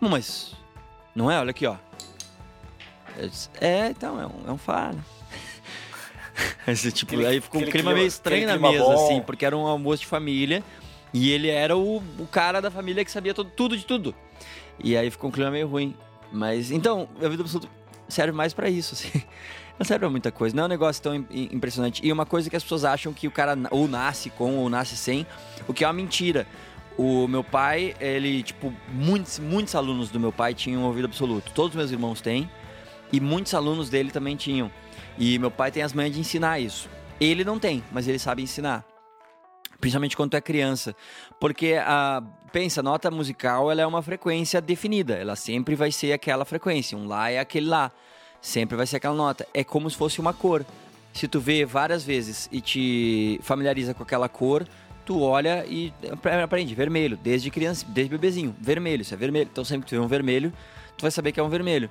mas não é? Olha aqui, ó. Eu disse, é, então, é um, é um né? Aí, <laughs> tipo, Aquele- aí ficou um clima, clima- meio estranho na mesa, bom. assim, porque era um almoço de família e ele era o, o cara da família que sabia todo, tudo de tudo. E aí ficou um clima meio ruim. Mas, então, a vida absoluta serve mais pra isso, assim. <laughs> Não serve pra muita coisa. Não é um negócio tão im- im- impressionante. E uma coisa que as pessoas acham que o cara ou nasce com ou nasce sem, o que é uma mentira. O meu pai, ele, tipo, muitos, muitos alunos do meu pai tinham ouvido absoluto. Todos os meus irmãos têm. E muitos alunos dele também tinham. E meu pai tem as manhas de ensinar isso. Ele não tem, mas ele sabe ensinar. Principalmente quando tu é criança. Porque, a, pensa, a nota musical ela é uma frequência definida. Ela sempre vai ser aquela frequência. Um lá é aquele lá. Sempre vai ser aquela nota. É como se fosse uma cor. Se tu vê várias vezes e te familiariza com aquela cor, tu olha e aprende vermelho, desde criança, desde bebezinho, vermelho, isso é vermelho. Então sempre que tu vê um vermelho, tu vai saber que é um vermelho.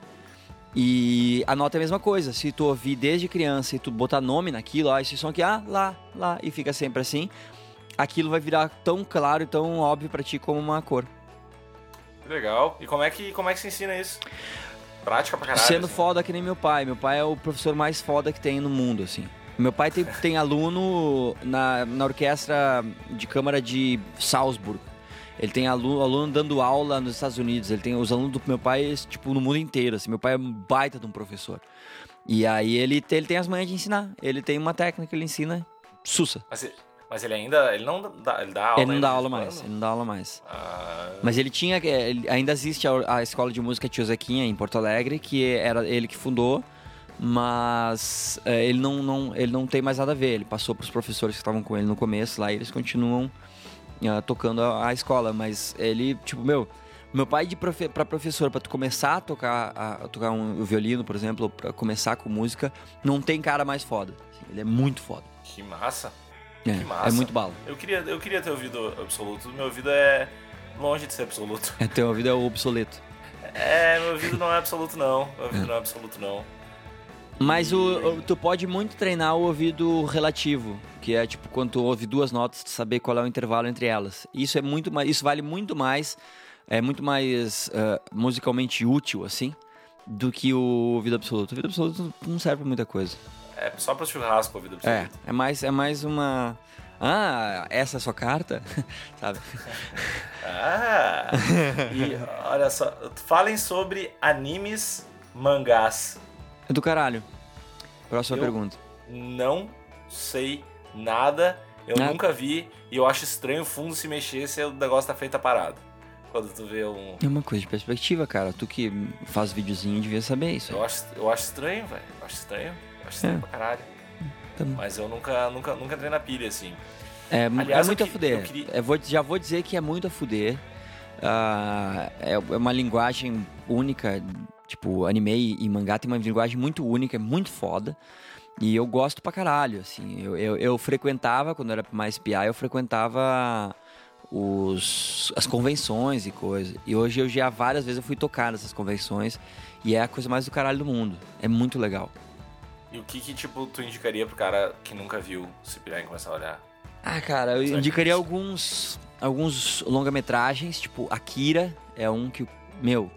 E a nota é a mesma coisa, se tu ouvir desde criança e tu botar nome naquilo, ah, esse som aqui, ah, lá, lá, e fica sempre assim, aquilo vai virar tão claro e tão óbvio para ti como uma cor. Legal. E como é que, como é que se ensina isso? Prática pra caralho. Sendo assim. foda que nem meu pai. Meu pai é o professor mais foda que tem no mundo, assim. Meu pai tem, tem aluno na, na orquestra de câmara de Salzburg. Ele tem aluno, aluno dando aula nos Estados Unidos. Ele tem os alunos do meu pai, tipo, no mundo inteiro. Assim. Meu pai é um baita de um professor. E aí ele, ele tem as manhas de ensinar. Ele tem uma técnica que ele ensina sussa. Mas, mas ele ainda. Ele não dá, ele dá aula. Ele não dá aula mais. Ele não dá aula mais. Ah, Mas ele tinha. ele- ainda existe a, a escola de música Tio Zequinha em Porto Alegre, que era ele que fundou, mas é, ele, não, não, ele não tem mais nada a ver. Ele passou para os professores que estavam com ele no começo lá e eles continuam ah, tocando a, a escola. Mas ele, tipo, meu. Meu pai de profe para professor, para tu começar a tocar, a, a tocar um violino, por exemplo, para começar com música, não tem cara mais foda. Assim, ele é muito foda. que massa. É, Que massa. é muito bala. Eu queria, eu queria ter ouvido absoluto. Meu ouvido é longe de ser absoluto. É, teu ouvido é obsoleto. É, meu ouvido não é absoluto, não. Meu ouvido não é absoluto, não. Mas o, o- tu pode muito treinar o ouvido relativo, que é tipo quando tu ouve duas notas, tu saber qual é o intervalo entre elas. Isso é muito mais, isso vale muito mais, é muito mais eh, musicalmente útil assim do que o ouvido absoluto. O ouvido absoluto não serve pra muita coisa. É só pra churrasco o ouvido É, absoluto. é mais é mais uma ah, essa é a sua carta? <laughs> Sabe? Ah! <laughs> E olha só, falem sobre animes, mangás. É do caralho. Próxima Eu- pergunta. Não sei nada, eu Nada. nunca vi e eu acho estranho o fundo se mexer se o negócio tá feito parado. Quando tu vê um. É uma coisa de perspectiva, cara. Tu que faz videozinho devia saber isso. Eu acho, eu acho estranho, velho. Eu acho estranho. Eu acho estranho É. pra caralho. Tá. Mas eu nunca, nunca, nunca entrei na pilha, assim. É, Aliás, é muito a fuder. queria- Eu vou, já vou dizer que é muito a fuder. Ah, é é uma linguagem única. Tipo, anime e mangá tem uma linguagem muito única, é muito foda. E eu gosto pra caralho, assim. Eu, eu, eu frequentava, quando era mais PI, eu frequentava os, as convenções e coisa. E hoje eu já várias vezes eu fui tocar nessas convenções. E é a coisa mais do caralho do mundo. É muito legal. E o que que, tipo, tu indicaria pro cara que nunca viu se pirar e começar a olhar? Ah, cara, eu Sabe indicaria isso? alguns, alguns longa-metragens, tipo Akira é um que, meu,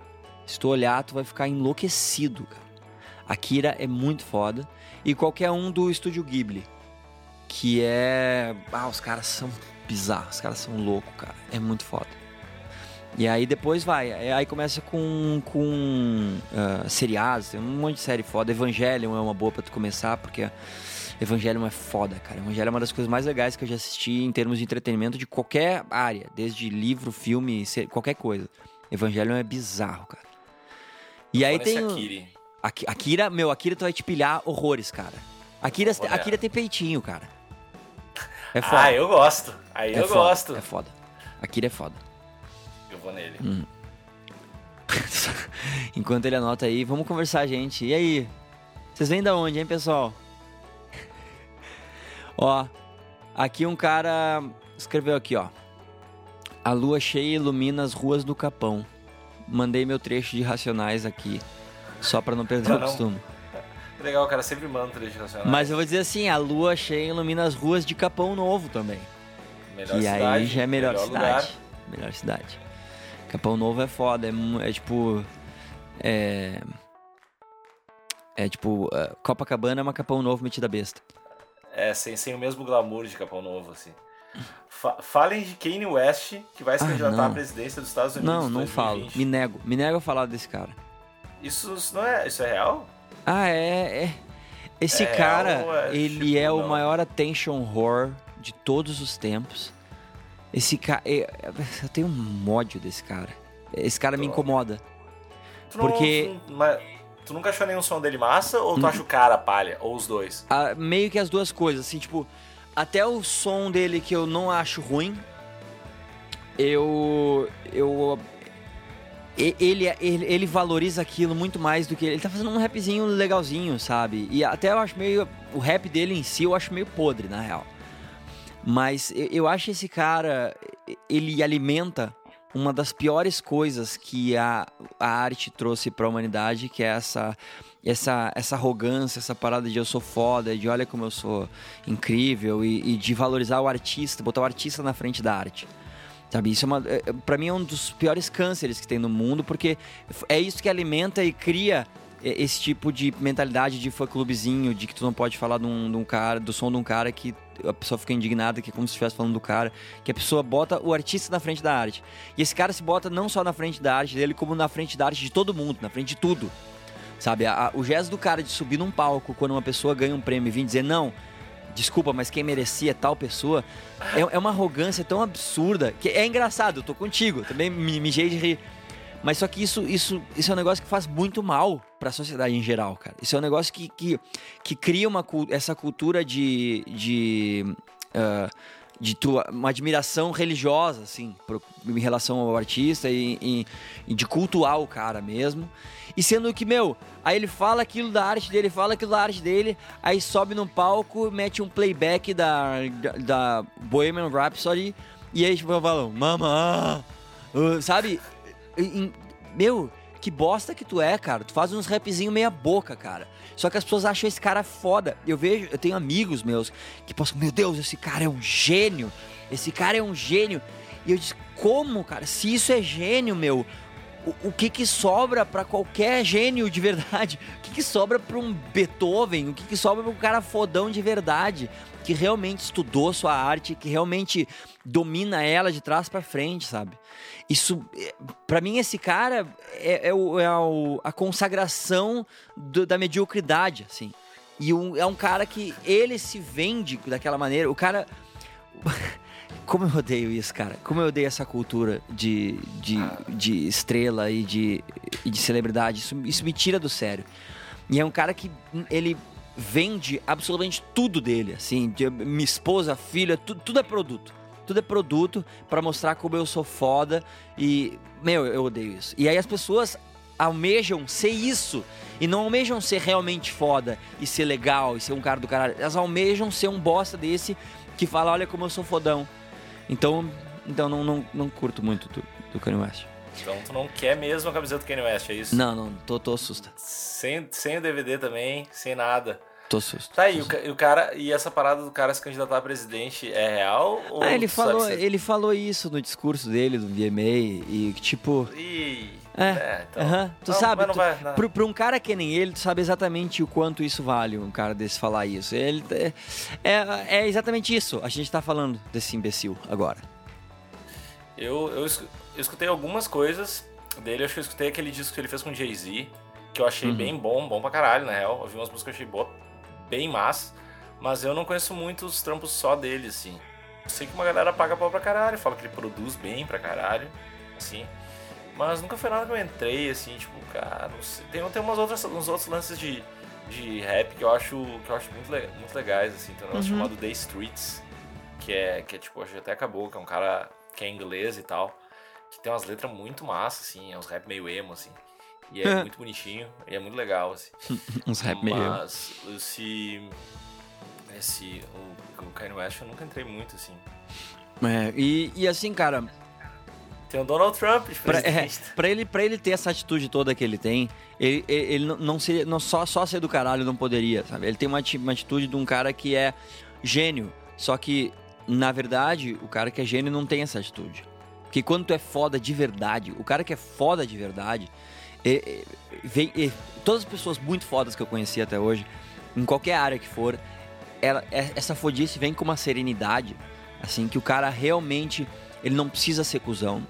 se tu olhar, tu vai ficar enlouquecido, cara. Akira é muito foda. E qualquer um do Estúdio Ghibli, que é... Ah, os caras são bizarros, os caras são loucos, cara. É muito foda. E aí depois vai, aí começa com, com ah, seriados, tem um monte de série foda. Evangelion é uma boa pra tu começar, porque Evangelion é foda, cara. Evangelion é uma das coisas mais legais que eu já assisti em termos de entretenimento de qualquer área, desde livro, filme, qualquer coisa. Evangelion é bizarro, cara. E aí tem. o- Akiri. Aki- Akira, meu, Akira tu vai te pilhar horrores, cara. Akira, Vou olhar. Akira tem peitinho, cara. É <laughs> foda. Ah, eu gosto. Aí é eu foda, gosto. É foda. Akira é foda. Eu vou nele. Hum. <laughs> Enquanto ele anota aí, vamos conversar, gente. E aí? Vocês vêm da onde, hein, pessoal? <laughs> ó, aqui um cara escreveu aqui, ó. A lua cheia ilumina as ruas do Capão. Mandei meu trecho de Racionais aqui, só pra não perder Pra o não- costume. <laughs> Legal, o cara sempre manda um trecho nacional. Mas eu vou dizer assim, a lua cheia ilumina as ruas de Capão Novo também. Melhor e cidade, aí já é melhor, melhor cidade. lugar. Melhor cidade. Capão Novo é foda, é, é tipo. É. É tipo. uh, Copacabana é uma Capão Novo metida besta. É, sem, sem o mesmo glamour de Capão Novo, assim. Fa- falem de Kanye West, que vai se Ah, candidatar não. à presidência dos Estados Unidos. Não, não falo. 2020. Me nego. Me nego a falar desse cara. Isso, isso não é. Isso é real? Ah, é. é. Esse É, cara, ou é, ele tipo, é o não? maior attention whore de todos os tempos. Esse cara. Eu tenho um ódio desse cara. Esse cara me incomoda. Tu não, Porque- Tu, mas tu nunca achou nenhum som dele massa ou tu acha o cara palha? Ou os dois? Ah, meio que as duas coisas, assim, tipo, até o som dele que eu não acho ruim, eu. Eu. Ele, ele, ele valoriza aquilo muito mais do que. Ele tá fazendo um rapzinho legalzinho, sabe? E até eu acho meio. O rap dele em si eu acho meio podre, na real. Mas eu, eu acho esse cara. Ele alimenta uma das piores coisas que a, a arte trouxe pra humanidade, que é essa essa, essa arrogância, essa parada de eu sou foda, de olha como eu sou incrível e, e de valorizar o artista, botar o artista na frente da arte. Sabe, isso é uma, é, pra mim é um dos piores cânceres que tem no mundo, porque é isso que alimenta e cria é, esse tipo de mentalidade de fã-clubezinho, de que tu não pode falar de um, de um cara, do som de um cara que a pessoa fica indignada, que é como se estivesse falando do cara, que a pessoa bota o artista na frente da arte. E esse cara se bota não só na frente da arte dele, como na frente da arte de todo mundo, na frente de tudo. Sabe, a- a- o gesto do cara de subir num palco quando uma pessoa ganha um prêmio e vir dizer não, desculpa, mas quem merecia tal pessoa, é, é uma arrogância tão absurda que é engraçado, eu tô contigo, também me mijei de rir. Mas só que isso, isso, isso é um negócio que faz muito mal pra sociedade em geral, cara. Isso é um negócio que, que, que cria uma, essa cultura de. de ah, de tua, uma admiração religiosa, assim, pro- em relação ao artista e, e- e de cultuar o cara mesmo. E sendo que, meu, aí ele fala aquilo da arte dele, fala aquilo da arte dele, aí sobe no palco, mete um playback da, da, da Bohemian Rhapsody e aí tipo, falam, mama, ah", sabe? E- e- meu, que bosta que tu é, cara. Tu faz uns rapzinho meia boca, cara. Só que as pessoas acham esse cara foda. Eu vejo, eu tenho amigos meus que postam, meu Deus, esse cara é um gênio. Esse cara é um gênio. E eu disse, como, cara? Se isso é gênio, meu, o, o que que sobra pra qualquer gênio de verdade? O que que sobra pra um Beethoven? O que que sobra pra um cara fodão de verdade? Que realmente estudou sua arte, que realmente domina ela de trás pra frente, sabe? Isso, é, pra mim, esse cara é, é o- é o- a consagração do- da mediocridade, assim. E um- é um cara que ele se vende daquela maneira. O cara. <laughs> Como eu odeio isso, cara. Como eu odeio essa cultura de, de, de estrela e de, e de celebridade. Isso, isso me tira do sério. E é um cara que ele vende absolutamente tudo dele, assim. minha esposa, filha, tu- tudo é produto. Tudo é produto pra mostrar como eu sou foda. E, meu, eu odeio isso. E aí as pessoas almejam ser isso. E não almejam ser realmente foda e ser legal e ser um cara do caralho. Elas almejam ser um bosta desse que fala, olha como eu sou fodão. Então, então não, não, não curto muito do, do Kanye West. Então tu não quer mesmo a camiseta do Kanye West, é isso? Não, não, tô, tô assusta. Sem, sem o DVD também, sem nada. Tô assusta. Tá aí, o, e o cara. E essa parada do cara se candidatar a presidente é real? Ou Ah, ele falou, se- ele falou isso no discurso dele, do VMA, e tipo. Ih, É, então. aham, tu Não, sabe, tu- vai. Pra, pra um cara que nem ele, tu sabe exatamente o quanto isso vale, um cara desse falar isso. Ele é, é, é exatamente isso. A gente tá falando desse imbecil agora. Eu, eu, eu escutei algumas coisas dele, acho que eu escutei aquele disco que ele fez com Jay-Z, que eu achei Uhum. bem bom, bom pra caralho, na real. Eu vi umas músicas que eu achei boa, bem massa, mas eu não conheço muito os trampos só dele, assim. Eu sei que uma galera paga pau pra caralho, fala que ele produz bem pra caralho, assim. Mas nunca foi nada que eu entrei, assim, tipo, cara, não sei. Tem, tem umas outras, uns outros lances de, de rap que eu acho, que eu acho muito, le- muito legais, assim. Tem um negócio Uhum. chamado The Streets, que é, que é tipo, acho que até acabou, que é um cara que é inglês e tal, que tem umas letras muito massas, assim, é uns rap meio emo, assim. E é muito bonitinho, e é muito legal, assim. <laughs> Uns rap meio. Mas esse. Esse. O, o Kanye West eu nunca entrei muito, assim. É, e, e assim, cara, Tem o Donald Trump de Pra, é, pra ele, pra ele ter essa atitude toda que ele tem, ele, ele, ele não- seria. Não, só, só ser do caralho não poderia, sabe? Ele tem uma, uma atitude de um cara que é gênio. Só que, na verdade, o cara que é gênio não tem essa atitude. Porque quando tu é foda de verdade, o cara que é foda de verdade, é- vem, é- todas as pessoas muito fodas que eu conheci até hoje, em qualquer área que for, ela, é- essa fodice vem com uma serenidade, assim, que o cara realmente, ele não precisa ser cuzão,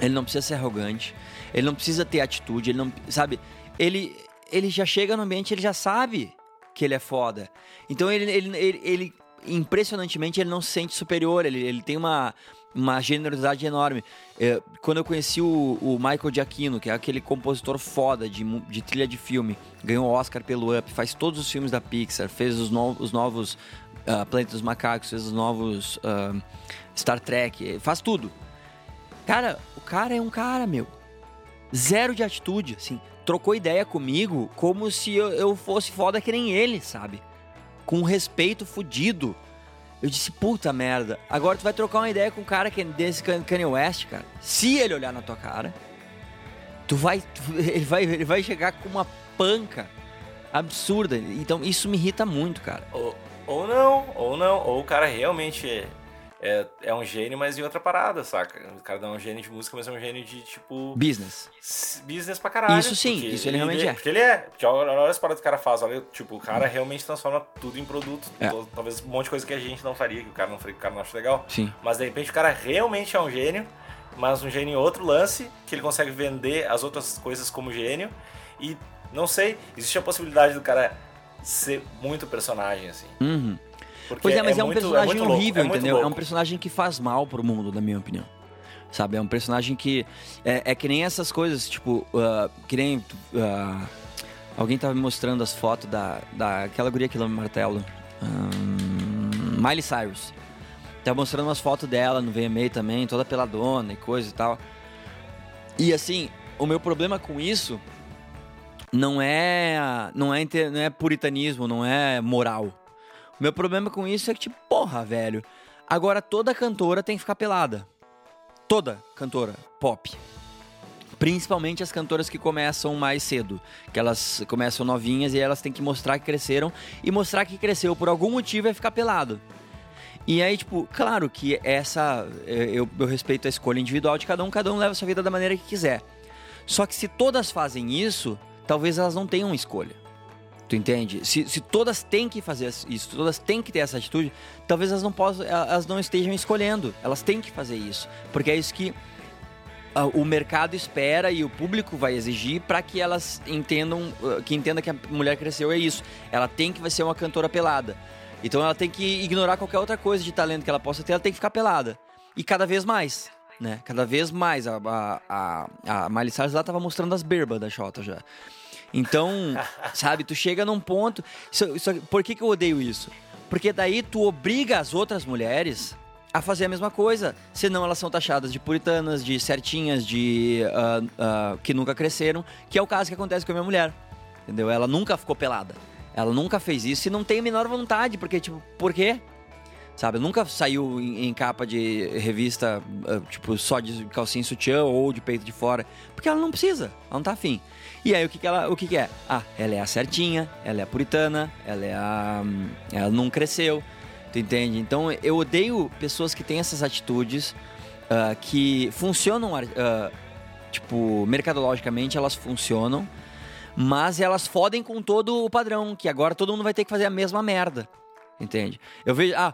ele não precisa ser arrogante, ele não precisa ter atitude, ele não, sabe? Ele, ele já chega no ambiente, ele já sabe que ele é foda. Então ele, ele, ele, ele- impressionantemente, ele não se sente superior, ele, ele tem uma uma generosidade enorme. É, quando eu conheci o, o Michael Giacchino, que é aquele compositor foda de, de trilha de filme, ganhou o Oscar pelo Up, faz todos os filmes da Pixar, fez os, no- os novos ah, Planeta dos Macacos, fez os novos ah, Star Trek, faz tudo. Cara, o cara é um cara, meu. Zero de atitude, assim. Trocou ideia comigo como se eu, eu fosse foda que nem ele, sabe? Com respeito fudido. Eu disse, puta merda. Agora tu vai trocar uma ideia com um cara que é desse Kan- Kanye West, cara. Se ele olhar na tua cara, tu vai, tu- <laughs> ele vai, ele vai chegar com uma panca absurda. Então isso me irrita muito, cara. Ou, ou não, ou não. Ou o cara realmente é, é, um gênio, mas em outra parada, saca? O cara não é um gênio de música, mas é um gênio de, tipo, Business. business pra caralho. Isso sim, isso ele realmente é. Porque ele é. Porque olha, olha as paradas que o cara faz. Olha, tipo, o cara realmente transforma tudo em produto. É. Tal- Talvez um monte de coisa que a gente não faria, que o cara não faria, que o cara não acha legal. Sim. Mas de repente o cara realmente é um gênio, mas um gênio em outro lance, que ele consegue vender as outras coisas como gênio. E não sei, existe a possibilidade do cara ser muito personagem, assim. Uhum. Porque Pois é, mas é, um muito- personagem louco, horrível, entendeu? É um personagem que faz mal pro mundo, na minha opinião. Sabe? É um personagem que. É, é que nem essas coisas, tipo. ah, que nem. ah, alguém tava me mostrando as fotos da, da aquela guria que lama martelo. Ahn, Miley Cyrus. Tava mostrando umas fotos dela no VMA também, toda peladona e coisa e tal. E assim, o meu problema com isso não é não é, não é puritanismo, não é moral. Meu problema com isso é que, tipo, porra, velho. Agora toda cantora tem que ficar pelada. Toda cantora pop. Principalmente as cantoras que começam mais cedo. Que elas começam novinhas e elas têm que mostrar que cresceram. E mostrar que cresceu por algum motivo é ficar pelado. E aí, tipo, claro que essa. Eu, eu respeito a escolha individual de cada um, cada um leva a sua vida da maneira que quiser. Só que se todas fazem isso, talvez elas não tenham escolha. Tu entende? Se, se todas têm que fazer isso, todas têm que ter essa atitude, talvez elas não possam, elas não estejam escolhendo. Elas têm que fazer isso. Porque é isso que ah, o mercado espera e o público vai exigir para que elas entendam, ah, que entenda que a mulher cresceu é isso. Ela tem que ser uma cantora pelada. Então ela tem que ignorar qualquer outra coisa de talento que ela possa ter, ela tem que ficar pelada. E cada vez mais, né? Cada vez mais. A, a, a, Miley lá tava mostrando as berbas da Xota já. Então, sabe, tu chega num ponto. Isso, isso- por que, que eu odeio isso? Porque daí tu obriga as outras mulheres a fazer a mesma coisa. Senão elas são taxadas de puritanas, de certinhas, de. ah, ah, que nunca cresceram. Que é o caso que acontece com a minha mulher. Entendeu? Ela nunca ficou pelada. Ela nunca fez isso e não tem a menor vontade, porque, tipo, por quê? Sabe, nunca saiu em, em capa de revista, ah, tipo, só de calcinha e sutiã ou de peito de fora. Porque ela não precisa, ela não tá afim. E aí, o que que ela, o que que é? Ah, ela é a certinha, ela é a puritana, ela é a... hum, Ela não cresceu, tu entende? Então, eu odeio pessoas que têm essas atitudes ah, que funcionam, ah, tipo, mercadologicamente, elas funcionam, mas elas fodem com todo o padrão, que agora todo mundo vai ter que fazer a mesma merda. Entende? Eu vejo. Ah,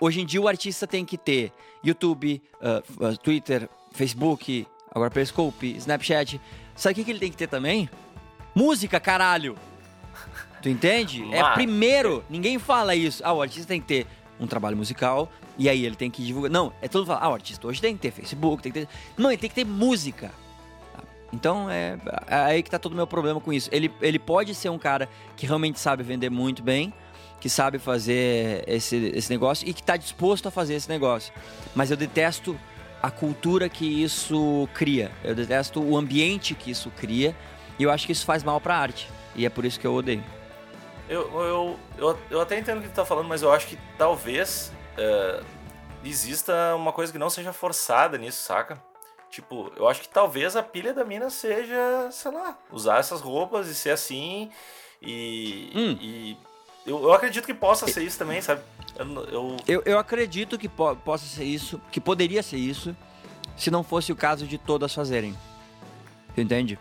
hoje em dia o artista tem que ter YouTube, ah, Twitter, Facebook, agora Periscope, Snapchat. Sabe o que, que ele tem que ter também? Música, caralho! Tu entende? É Mas- primeiro, ninguém fala isso. Ah, o artista tem que ter um trabalho musical e aí ele tem que divulgar. Não, é todo mundo fala, ah, o artista hoje tem que ter Facebook, tem que ter. Não, ele tem que ter música. Então é, é aí que tá todo o meu problema com isso. Ele, ele pode ser um cara que realmente sabe vender muito bem, que sabe fazer esse, esse negócio e que tá disposto a fazer esse negócio. Mas eu detesto a cultura que isso cria. Eu detesto o ambiente que isso cria. E eu acho que isso faz mal pra arte. E é por isso que eu odeio. Eu, eu, eu, eu até entendo o que tu tá falando, mas eu acho que talvez é, exista uma coisa que não seja forçada nisso, saca? Tipo, eu acho que talvez a pilha da mina seja, sei lá, usar essas roupas e ser assim. E. Hum. e eu, eu acredito que possa ser isso também, sabe? Eu, eu- Eu, eu acredito que po- possa ser isso, que poderia ser isso, se não fosse o caso de todas fazerem. Entende?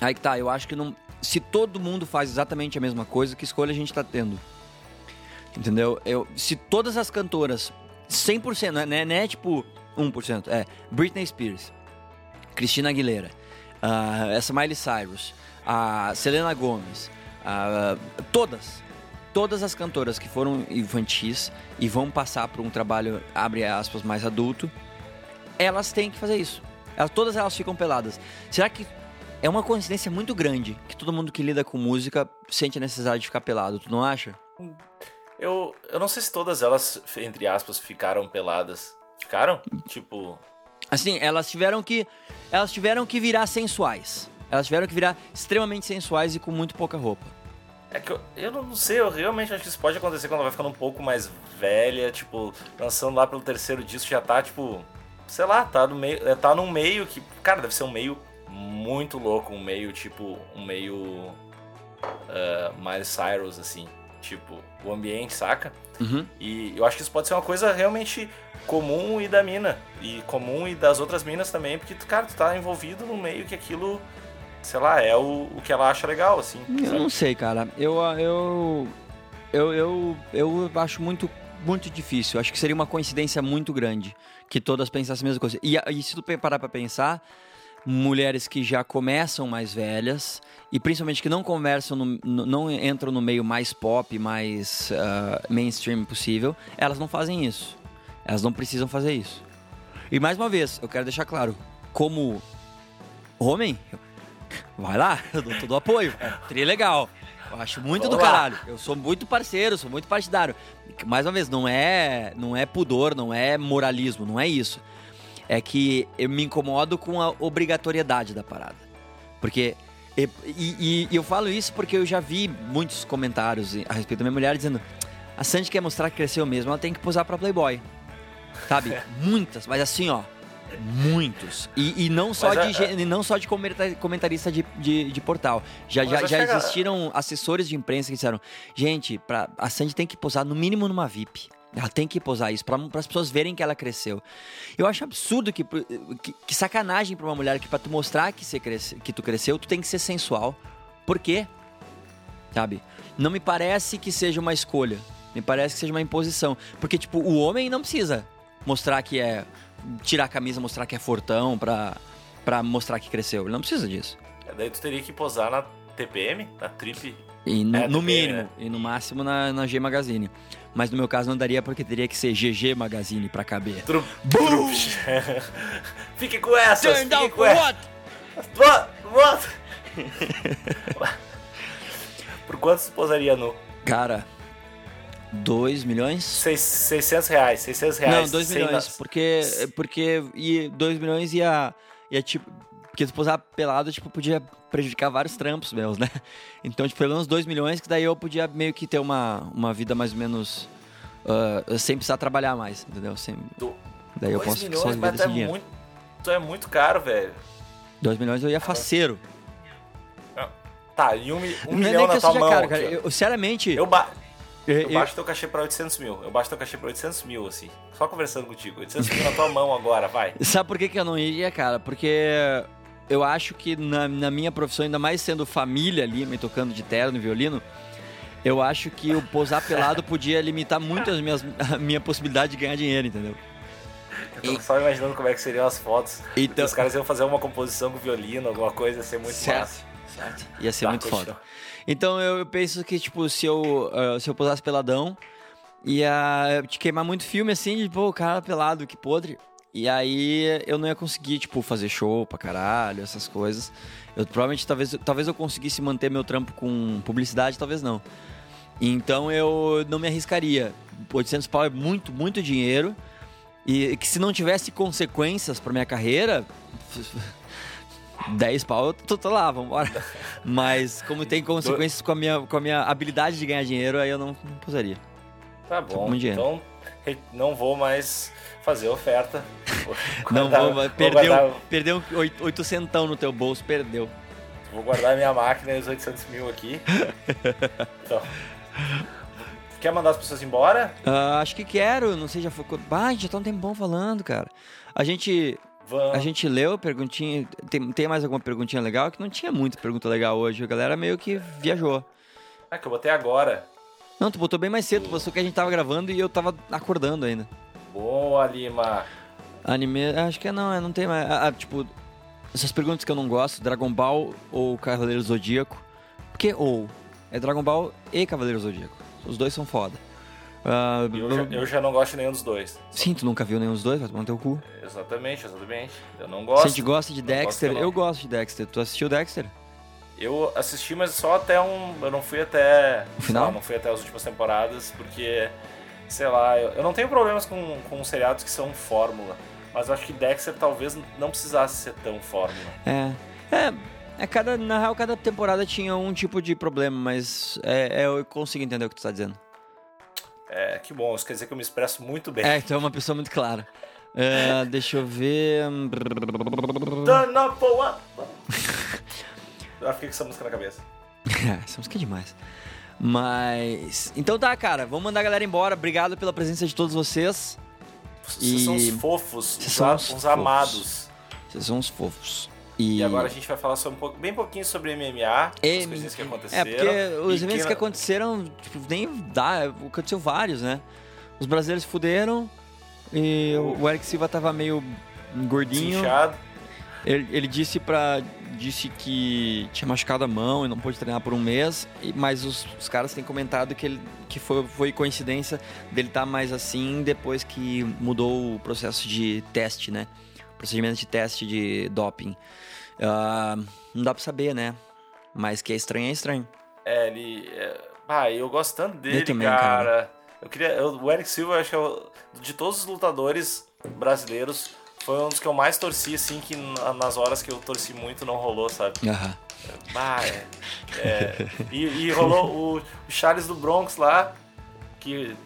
Aí que tá, eu acho que não. Se todo mundo faz exatamente a mesma coisa, que escolha a gente tá tendo? Entendeu? Eu, se todas as cantoras, 100%, não é, não é, não é tipo 1%, é Britney Spears, Christina Aguilera, ah, essa Miley Cyrus, a Selena Gomez, ah, todas, todas as cantoras que foram infantis e vão passar por um trabalho, abre aspas, mais adulto, elas têm que fazer isso. Elas, todas elas ficam peladas. Será que é uma coincidência muito grande que todo mundo que lida com música sente a necessidade de ficar pelado, tu não acha? Eu, eu não sei se todas elas, entre aspas, ficaram peladas. Ficaram? Tipo. Assim, elas tiveram que. Elas tiveram que virar sensuais. Elas tiveram que virar extremamente sensuais e com muito pouca roupa. É que eu, eu não sei, eu realmente acho que isso pode acontecer quando ela vai ficando um pouco mais velha, tipo, lançando lá pelo terceiro disco, já tá, tipo, sei lá, tá no meio. é, Tá num meio que. Cara, deve ser um meio muito louco, um meio, tipo, um meio. Uh, Miles Cyrus, assim. Tipo, o ambiente, saca? Uhum. E eu acho que isso pode ser uma coisa realmente comum e da mina. E comum e das outras minas também, porque, cara, tu tá envolvido no meio que aquilo, sei lá, é o, o que ela acha legal, assim. Eu sabe? não sei, cara. Eu, eu, eu, eu, eu acho muito, muito difícil. Acho que seria uma coincidência muito grande que todas pensassem a mesma coisa. E, e se tu parar pra pensar, mulheres que já começam mais velhas e principalmente que não conversam, no, no- não entram no meio mais pop, mais ah, mainstream possível, elas não fazem isso. Elas não precisam fazer isso. E mais uma vez, eu quero deixar claro, como homem, vai lá, <laughs> eu dou todo o apoio. Tri legal. Eu acho muito do lá. caralho. Eu sou muito parceiro, sou muito partidário. Mais uma vez, não é, não é pudor, não é moralismo, não é isso. É que eu me incomodo com a obrigatoriedade da parada. Porque. E, e- e eu falo isso porque eu já vi muitos comentários a respeito da minha mulher dizendo: a Sandy quer mostrar que cresceu mesmo, ela tem que posar pra Playboy. Sabe? <laughs> Muitas, mas assim, ó. Muitos. E, e não só Mas de, gê- e não só de comenta- comentarista de, de, de portal. Já, Mas já, já existiram assessores de imprensa que disseram: gente, pra, a Sandy tem que posar no mínimo numa VIP. Ela tem que posar isso, para as pessoas verem que ela cresceu. Eu acho absurdo que, que, que sacanagem pra uma mulher que pra tu mostrar que, você cresce, que tu cresceu, tu tem que ser sensual. Por quê? Sabe? Não me parece que seja uma escolha. Me parece que seja uma imposição. Porque, tipo, o homem não precisa mostrar que é. Tirar a camisa, mostrar que é fortão pra, pra mostrar que cresceu. Ele não precisa disso. Daí tu teria que posar na TPM, na Trip. E no, É, no TPM, mínimo, né? e no máximo na, na G Magazine. Mas no meu caso não daria porque teria que ser GG Magazine pra caber. Tru, <laughs> Fique com essas, Turn down for what? What? What? <laughs> Por quanto tu posaria no? Cara, 2 milhões? Seis- 600 reais, 600 reais. Não, 2 sem milhões. Porque, porque e 2 milhões ia, ia tipo. Porque se posar pelado, tipo, podia prejudicar vários trampos meus, né? <laughs> Então, tipo, pelo menos 2 milhões, que daí eu podia meio que ter uma, uma vida mais ou menos. ah, sem precisar trabalhar mais, entendeu? Sem, Do- daí eu posso só milhões, viver mas tu desse é, dinheiro. muito, é muito caro, velho. 2 milhões eu ia faceiro. Tá, e um, um é milhão que na tua mão. caro, cara. Eu, sinceramente. Eu, ba eu- eu baixo teu cachê pra 800 mil. Eu baixo teu cachê pra 800 mil, assim. Só conversando contigo. 800 mil na tua mão agora, vai. <laughs> Sabe por que, que eu não iria, cara? Porque eu acho que na, na minha profissão, ainda mais sendo família ali, me tocando de terno e violino, eu acho que o posar pelado podia limitar muito as minhas, a minha possibilidade de ganhar dinheiro, entendeu? Eu tô só imaginando como é que seriam as fotos. Então- Os caras iam fazer uma composição com violino, alguma coisa, ia ser muito Certo. massa. Certo. Ia ser Tá, muito foda. Então eu, penso que, tipo, se eu, ah, se eu posasse peladão, ia te queimar muito filme assim, de, pô, o cara pelado, que podre. E aí eu não ia conseguir, tipo, fazer show pra caralho, essas coisas. Eu provavelmente, talvez, talvez eu conseguisse manter meu trampo com publicidade, talvez não. Então eu não me arriscaria. 800 pau é muito, muito dinheiro. E que se não tivesse consequências pra minha carreira, 10 pau eu tô, tô lá, vambora. <laughs> Mas como tem consequências com a, minha, com a minha habilidade de ganhar dinheiro, aí eu não, não posaria. Tá bom. Então, não vou mais fazer oferta. <laughs> Não guardar- vou, vou perdeu, guardar- perdeu 800 no teu bolso, perdeu. Vou guardar minha máquina e os 800 mil aqui. <laughs> Então. Quer mandar as pessoas embora? Ah, acho que quero, não sei, já foi. Ah, a gente já tá um tempão falando, cara. A gente, Vamos. a gente leu perguntinha. Tem, tem mais alguma perguntinha legal? Que não tinha muita pergunta legal hoje. A galera meio que viajou. Ah, que eu botei agora. Não, tu botou bem mais cedo, tu postou que a gente tava gravando e eu tava acordando ainda. Boa, Lima. Anime, acho que não, é, não tem mais. Ah, tipo, essas perguntas que eu não gosto, Dragon Ball ou Cavaleiro Zodíaco. Porque ou é Dragon Ball e Cavaleiro Zodíaco. Os dois são foda. Ah, Eu já, eu já não gosto de nenhum dos dois. Sim, tu nunca viu nenhum dos dois, vai tomar no teu cu. Exatamente, exatamente. Eu não Se gosto. a gente gosta de gosto Dexter, que eu gosto de Dexter. Tu assistiu Dexter? Eu assisti, mas só até um. Eu não fui até. O final? lá, não fui até as últimas temporadas, porque. Sei lá, eu, eu não tenho problemas com, com seriados que são fórmula. Mas eu acho que Dexter talvez não precisasse ser tão fórmula. É. É. É cada, na real, cada temporada tinha um tipo de problema, mas é, é, eu consigo entender o que tu tá dizendo. É, que bom, isso quer dizer que eu me expresso muito bem. É, então é uma pessoa muito clara. É, <laughs> deixa eu ver. Turn up for what? Eu fiquei com essa música na cabeça. <laughs> Essa música é demais. Mas. Então tá, cara. Vamos mandar a galera embora. Obrigado pela presença de todos vocês. Vocês são E- uns fofos, uns, são uns uns fofos. amados. Vocês são uns fofos. E agora a gente vai falar um pouco, bem pouquinho sobre MMA, as M- coisinhas que É, aconteceram. porque os e eventos quem- que aconteceram, tipo, nem dá, aconteceu vários, né? Os brasileiros fuderam e o Eric Silva tava meio gordinho. Desinchado. Ele, ele disse para disse que tinha machucado a mão e não pôde treinar por um mês, e- mas os, os caras têm comentado que, ele, que foi, foi coincidência dele estar mais assim depois que mudou o processo de teste, né? Procedimento de teste de doping. Ah, não dá pra saber, né? Mas que é estranho, é estranho. É, ele. É... Ah, eu gosto tanto dele, também, cara. cara. Eu queria. eu- o Eric Silva, eu acho que é o- de todos os lutadores brasileiros, foi um dos que eu mais torci, assim, que na- nas horas que eu torci muito não rolou, sabe? Aham. Ah, é. é. E, e rolou o, o Charles do Bronx lá, que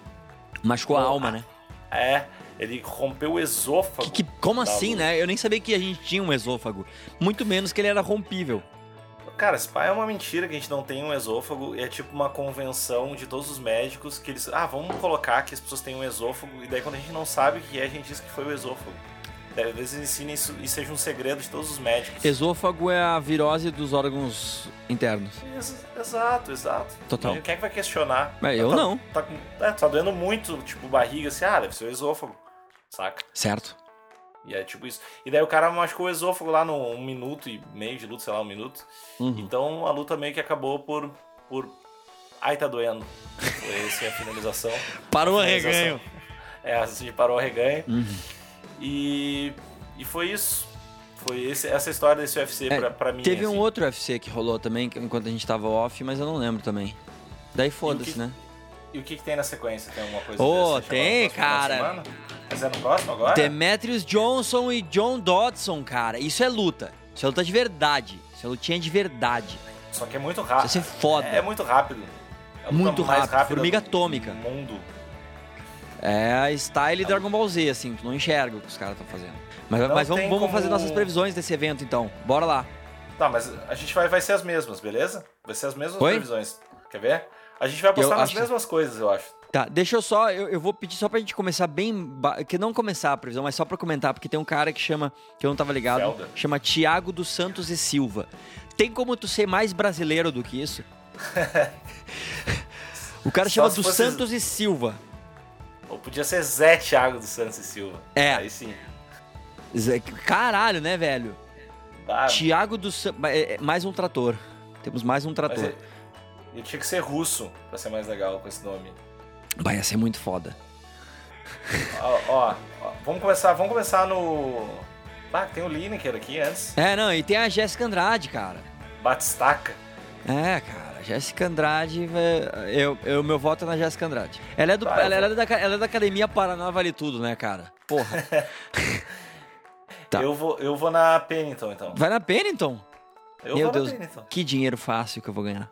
Machucou a alma, né? é. Ele rompeu o esôfago. Que, como da assim, né? Eu nem sabia que a gente tinha um esôfago. Muito menos que ele era rompível. Cara, esse pai é uma mentira que a gente não tem um esôfago. É tipo uma convenção de todos os médicos que eles. Ah, vamos colocar que as pessoas têm um esôfago. E daí quando a gente não sabe o que é, a gente diz que foi o esôfago. Daí, Às vezes ensinem isso e seja um segredo de todos os médicos. Esôfago é a virose dos órgãos internos. Ex- Exato, exato. Total. Quem é que vai questionar? Mas eu tá, não. Tá, é, tá doendo muito, tipo, barriga assim, ah, deve ser o esôfago. Saca? Certo. E é tipo isso. E daí o cara machucou o esôfago lá no um minuto e meio de luta, sei lá, um minuto. Uhum. Então a luta meio que acabou por. por... Ai, tá doendo. Foi assim a finalização. <laughs> Parou Finalização. reganho. É, assim parou o reganho. Uhum. E. E foi isso. Foi esse- essa história desse UFC É, pra, pra mim. Teve assim. um outro UFC que rolou também, enquanto a gente tava off, mas eu não lembro também. Daí foda-se, que- né? E o que, que tem na sequência? Tem alguma coisa dessa? tem, cara. Mas é no próximo agora? Demetrius Johnson e John Dodson, cara. Isso é luta. Isso é luta de verdade. Isso é lutinha de verdade. Só que é muito rápido. Isso ser foda. É, é muito rápido. É Muito rápido, formiga atômica. mundo. É a style Dragon Ball Z, assim. Tu não enxerga o que os caras estão fazendo. Mas, mas vamos, vamos como- fazer nossas previsões desse evento, então. Bora lá. Tá, mas a gente vai, vai ser as mesmas, beleza? Vai ser as mesmas Oi? previsões. Quer ver? A gente vai apostar Eu nas acho- mesmas coisas, eu acho. Tá, deixa eu só, eu, eu vou pedir só pra gente começar bem, que não começar a previsão, mas só pra comentar, porque tem um cara que chama, que eu não tava ligado, Felder. chama Tiago dos Santos e Silva. Tem como tu ser mais brasileiro do que isso? <laughs> o cara Só chama dos fosse- Santos e Silva. Ou podia ser Zé Thiago dos Santos e Silva. É. Aí sim. Zé- Caralho, né, velho? Ah, Tiago dos Santos, mais um trator. Temos mais um mas trator. ele, ele tinha que ser russo pra ser mais legal com esse nome. Vai ser muito foda. ó, ó, ó, vamos começar, vamos começar no. Ah, tem o Lineker aqui antes. É, não, e tem a Jéssica Andrade, cara. Batistaca. É, cara, Jéssica Andrade, eu, eu, meu voto é na Jéssica Andrade. Ela é, do, Tá, ela, ela é da, ela é da Academia Paraná Vale Tudo, né, cara? Porra. <laughs> Tá. Eu, vou, eu vou na Pennington, então. Vai na Pennington? Eu Meu vou Deus, Pennington. que dinheiro fácil que eu vou ganhar.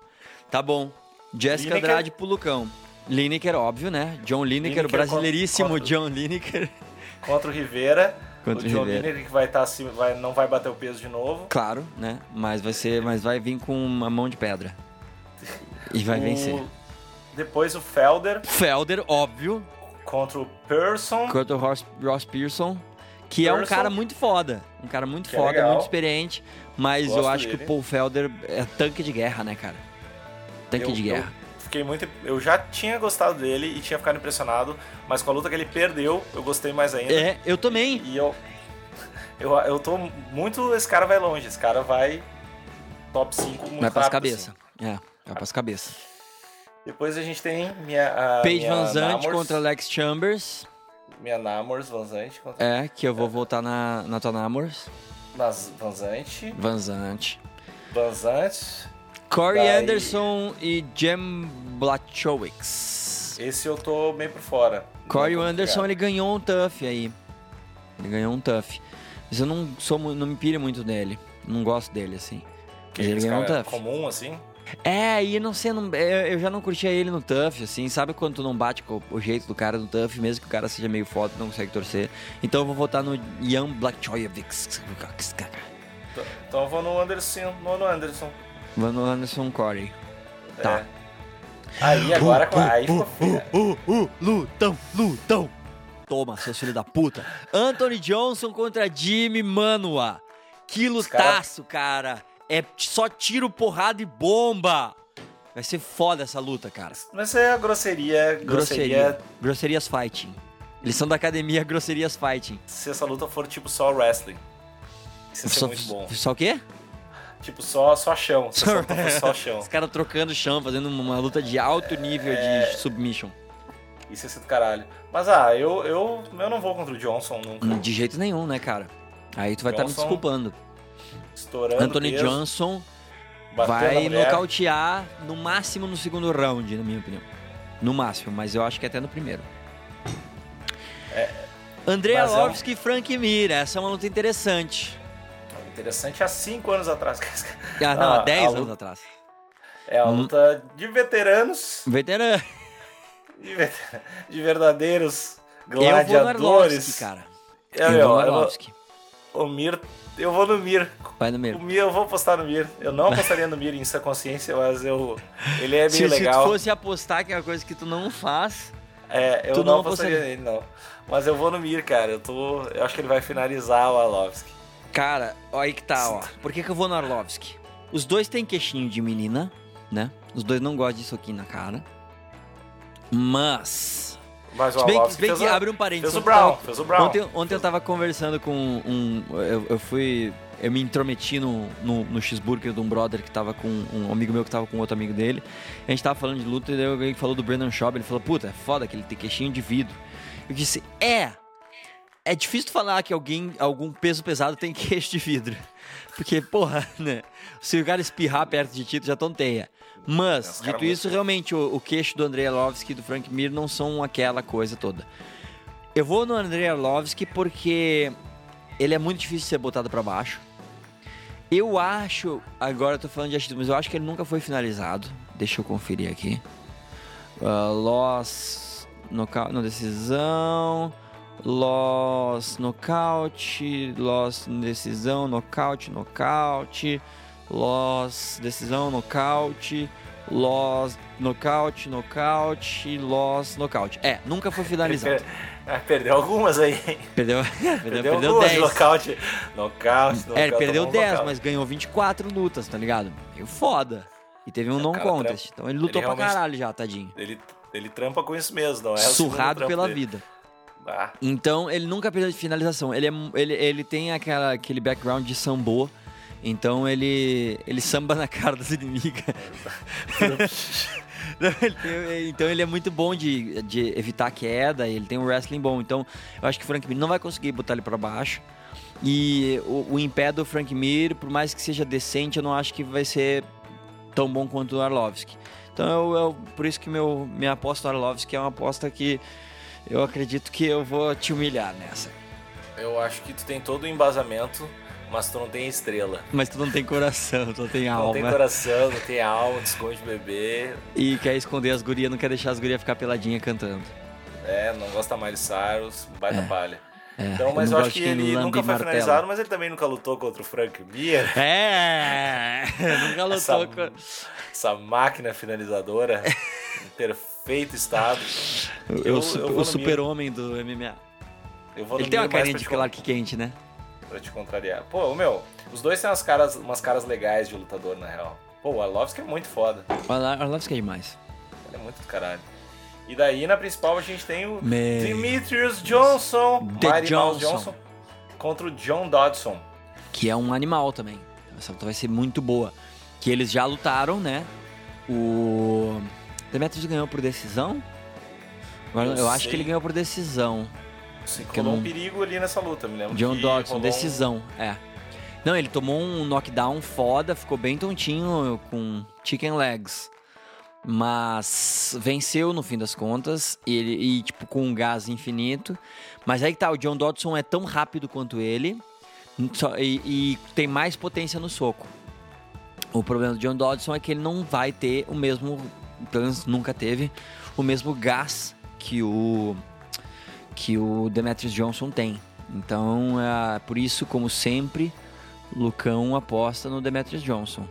Tá bom. Jéssica Lineker- Andrade pro Lucão. Lineker, óbvio, né? John Lineker, Lineker brasileiríssimo contra- John Lineker. Contra o Rivera. Contra o o John Rivera. Lineker que vai estar acima, vai, não vai bater o peso de novo. Claro, né? Mas vai ser, mas vai vir com uma mão de pedra. E vai O- vencer. Depois o Felder Felder, óbvio, contra o Person. contra o Ross, Ross Pearson, que é um Pearson. cara muito foda. Um cara muito Que é foda, legal. muito experiente. Mas eu Gosto acho que dele. o Paul Felder é tanque de guerra, né, cara? Tanque Eu- de guerra. Eu fiquei muito. Eu já tinha gostado dele e tinha ficado impressionado, mas com a luta que ele perdeu, eu gostei mais ainda. É, eu também. E eu. Eu, eu tô muito. Esse cara vai longe, esse cara vai top 5 muito Vai pras cabeças. assim. É, vai pras cabeças. Depois a gente tem minha. A Paige minha Van Zandt contra Alex Chambers. Minha Namors Van Zandt contra. É, que eu vou voltar na, na tua Namors. Nas Van Zandt. Van Zandt. Van Zandt. Corey Daí- Anderson e Jem Blachowicz. Esse eu tô meio por fora. Corey Anderson, ele ganhou um tough aí. Ele ganhou um tough. Mas eu não sou não me pilho muito dele. Não gosto dele, assim. Mas ele ganhou um é tough. comum, assim. É, e não sei, não- eu eu já não curtia ele no Tough, assim, sabe quando tu não bate com o jeito do cara no Tough, mesmo que o cara seja meio foda, não consegue torcer. Então eu vou votar no Ian Blachowicz. Então eu vou no Anderson. No Anderson. No Anderson Corey. Tá. É. Aí agora. aí ficou feio. uh, uh, lutão, lutão. Toma, seus filhos da puta. Anthony Johnson contra Jimmy Manua. Que lutaço, cara. É só tiro, porrada e bomba. Vai ser foda essa luta, cara. Mas é a grosseria. Grosseria. Grosseria. Grosserias Fighting. Eles são da academia Grosserias Fighting. Se essa luta for tipo só wrestling. Isso ser Só, muito bom. só o quê? Tipo, só, só chão. For só <laughs> chão. Os caras trocando chão, fazendo uma luta de alto nível É. de submission. Isso ia ser do caralho. Mas ah, eu, eu, eu não vou contra o Johnson nunca. De jeito nenhum, né, cara? Aí tu vai estar me Johnson, desculpando. Estourando. Anthony peso, Johnson vai nocautear no máximo no segundo round, na minha opinião. No máximo, mas eu acho que até no primeiro. André mas é um- e Frank Mir, essa é uma luta interessante. Interessante há 5 anos atrás. Ah, não, há Ah, 10 a anos luta- atrás. É a Hum. luta de veteranos, Veterano. de, ve- de verdadeiros Eu vou no Arlovski, gladiadores. cara. É, Eu vou no eu vou- Arlovski. o Mir, eu vou no Mir. Vai no O Mir. Mir, eu vou apostar no Mir. Eu não apostaria no Mir em sua consciência, mas eu, ele é Se, meio se tu legal. fosse apostar, que é uma coisa que tu não faz, É, eu tu não não apostaria. nele, não. Mas eu vou no Mir, cara. Eu, tô, eu acho que ele vai finalizar o Arlovski. Cara, aí que tá, ó. Por que, que eu vou no Arlovski? Os dois têm queixinho de menina, né? Os dois não gostam de soquinho na cara. Mas. Mas o bem, Arlovski bem fez, que o- abre um parênteses. fez o Brown. tava- Fez o Brown. Ontem, ontem eu tava conversando com um. eu, eu fui. Eu me intrometi no, no, no cheeseburger de um brother que tava com. Um amigo meu que tava com outro amigo dele. A gente tava falando de luta e daí alguém falou do Brandon Schaub. Ele falou: Puta, é foda que ele tem queixinho de vidro. Eu disse: É. É difícil falar que alguém, algum peso pesado tem <laughs> queixo de vidro. Porque, porra, <laughs> né? Se o cara espirrar perto de ti, tu já tonteia. Mas, dito isso, realmente, o, o queixo do Andrei Arlovski e do Frank Mir não são aquela coisa toda. Eu vou no Andrei Arlovski porque ele é muito difícil de ser botado pra baixo. Eu acho, agora eu tô falando de atitude, mas eu acho que ele nunca foi finalizado. Deixa eu conferir aqui. Uh, loss, no decisão, loss, nocaute, loss, decisão, nocaute, nocaute, loss, decisão, nocaute, loss, nocaute, nocaute, loss, nocaute. É, nunca foi finalizado. Ah, <laughs> perdeu algumas aí. hein? <laughs> Perdeu, perdeu, Perdeu, perdeu algumas de 10. nocaute. Nocaute, nocaute. É, ele perdeu tomou um 10, nocaute. mas ganhou 24 lutas, tá ligado? Meio foda. E teve um É, o non cara contest. Então ele lutou ele pra caralho já, tadinho. Ele, ele trampa com isso mesmo, não é? segundo Surrado pela dele. vida. Ah, Então ele nunca perdeu de finalização. Ele, é, ele, ele tem aquela, aquele background de sambo. Então ele, ele samba na cara das inimigas. <laughs> Não, ele tem- então ele é muito bom de, de evitar queda, ele tem um wrestling bom. Então eu acho que o Frank Mir não vai conseguir botar ele pra baixo. E o, o em pé do Frank Mir, por mais que seja decente, eu não acho que vai ser tão bom quanto o Arlovski. Então eu, eu- por isso que meu, minha aposta no Arlovski é uma aposta que eu acredito que eu vou te humilhar nessa. eu acho que tu tem todo o embasamento, mas tu não tem estrela. Mas tu não tem coração, tu tem Não alma. tem coração, não tem alma, tu esconde bebê. E quer esconder as gurias, não quer deixar as gurias ficar peladinha cantando. É, não gosta mais de Cyrus, baita É. palha. É, Então, mas não eu acho que ele nunca foi martelo. finalizado, mas ele também nunca lutou contra o Frank Mir. <laughs> É, <laughs> nunca Essa, lutou com... essa máquina finalizadora em <laughs> perfeito estado. Eu, Eu- o eu o super-homem do MMA. Eu vou Ele tem uma carinha de te Clark quente, né? Pra te contrariar. Pô, meu, os dois têm umas caras, umas caras legais de lutador, na real. Pô, o Arlovski é muito foda. O Arlovski é demais. Ele é muito do caralho. E daí, na principal, a gente tem o Me- Demetrius Johnson, The Johnson. Johnson, contra o John Dodson. Que é um animal também. Essa luta vai ser muito boa. Que eles já lutaram, né? O... Demetrius ganhou por decisão? Agora, eu, Eu acho que ele ganhou por decisão. Sim, rolou um não- perigo ali nessa luta, me lembro. John Dodson, rolou um- decisão, é. Não, ele tomou um knockdown foda, ficou bem tontinho com chicken legs. Mas venceu no fim das contas, e, ele, e tipo com um gás infinito. Mas aí que tá, o John Dodson é tão rápido quanto ele e, e tem mais potência no soco. O problema do John Dodson é que ele não vai ter o mesmo, pelo menos nunca teve, o mesmo gás que o que o Demetrius Johnson tem. Então, é por isso, como sempre, Lucão aposta no Demetrius Johnson.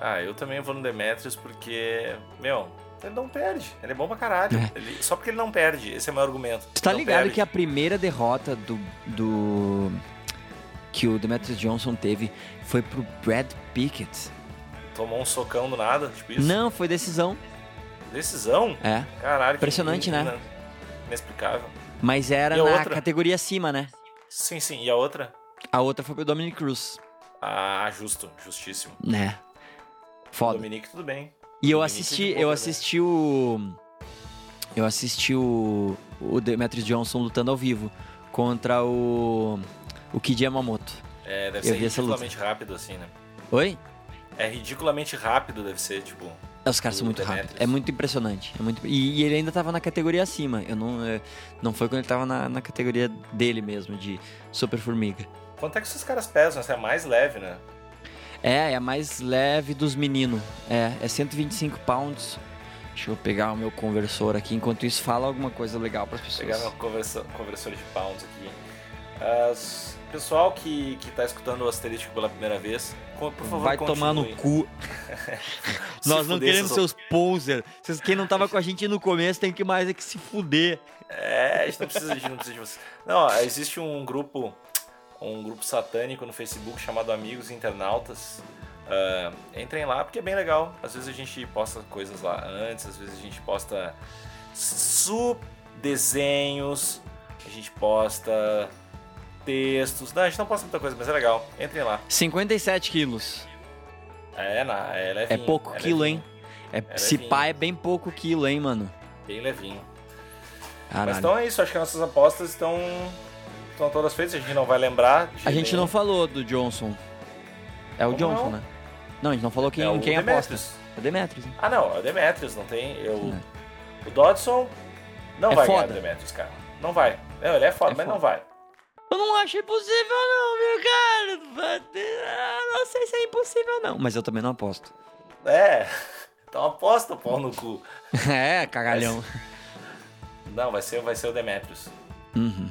Ah, eu também vou no Demetrius porque, meu, ele não perde. Ele é bom pra caralho. É. Ele- só porque ele não perde. Esse é o meu argumento. Tu tá ligado perde. que a primeira derrota do, do que o Demetrius Johnson teve foi pro Brad Pickett? Tomou um socão do nada, tipo isso? Não, foi decisão. Decisão? É, Caralho. que Impressionante, in- né? Inexplicável. mas era na outra? categoria acima, né? Sim, sim. E a outra? A outra foi pro Dominic Cruz, Ah, justo. Justíssimo. né? Foda. Dominique, tudo bem. E eu Dominique assisti, de boa eu assisti o. Eu assisti o. O Demetrius Johnson lutando ao vivo contra o. O Kid Yamamoto. É, deve Eu ser ridiculamente rápido, assim, né? Oi? É ridiculamente rápido, deve ser, tipo. Os caras são muito rápidos. É muito impressionante. É muito... E, e ele ainda tava na categoria acima. Eu não, é, não foi quando ele tava na, na categoria dele mesmo, de Super Formiga. Quanto é que esses caras pesam? Essa é a mais leve, né? É, é a mais leve dos meninos. É, é 125 pounds. Deixa eu pegar o meu conversor aqui. Enquanto isso, fala alguma coisa legal pras pessoas. pegar meu conversa- conversor de pounds aqui. As- pessoal que, que tá escutando o asterístico pela primeira vez, favor, Vai tomar no continue. cu. <laughs> Nós não queremos seus- seus poser. Vocês, quem não tava com a gente no começo tem que mais é que se fuder. É, a gente não precisa de, não precisa de você. Não, existe um grupo, um grupo satânico no Facebook chamado Amigos Internautas. Ah, entrem lá porque é bem legal. Às vezes a gente posta coisas lá antes, às vezes a gente posta sub-desenhos, a gente posta textos. Não, a gente não posta muita coisa, mas é legal. Entrem lá. 57 quilos. É, na, é É levinho. pouco é quilo, levinho, hein? É, É se pá, é bem pouco quilo, hein, mano? Bem levinho. Caralho. Mas então é isso, acho que nossas apostas estão, estão todas feitas, a gente não vai lembrar. de A gente não falou do Johnson. É o Como Johnson, não? né? Não, a gente não falou quem, É quem aposta. É o Demetrius. hein? Ah, não, é o Demetrius, não tem. Eu, O Dodson não É vai foda. ganhar o Demetrius, cara. Não vai. Não, ele é foda, É mas foda. não vai. Eu não acho impossível, não, meu cara. Não sei se é impossível, não. Mas eu também não aposto. É. <laughs> Então aposta pau no cu. <laughs> é, cagalhão. Não, vai ser, vai ser o Demetrius. Uhum.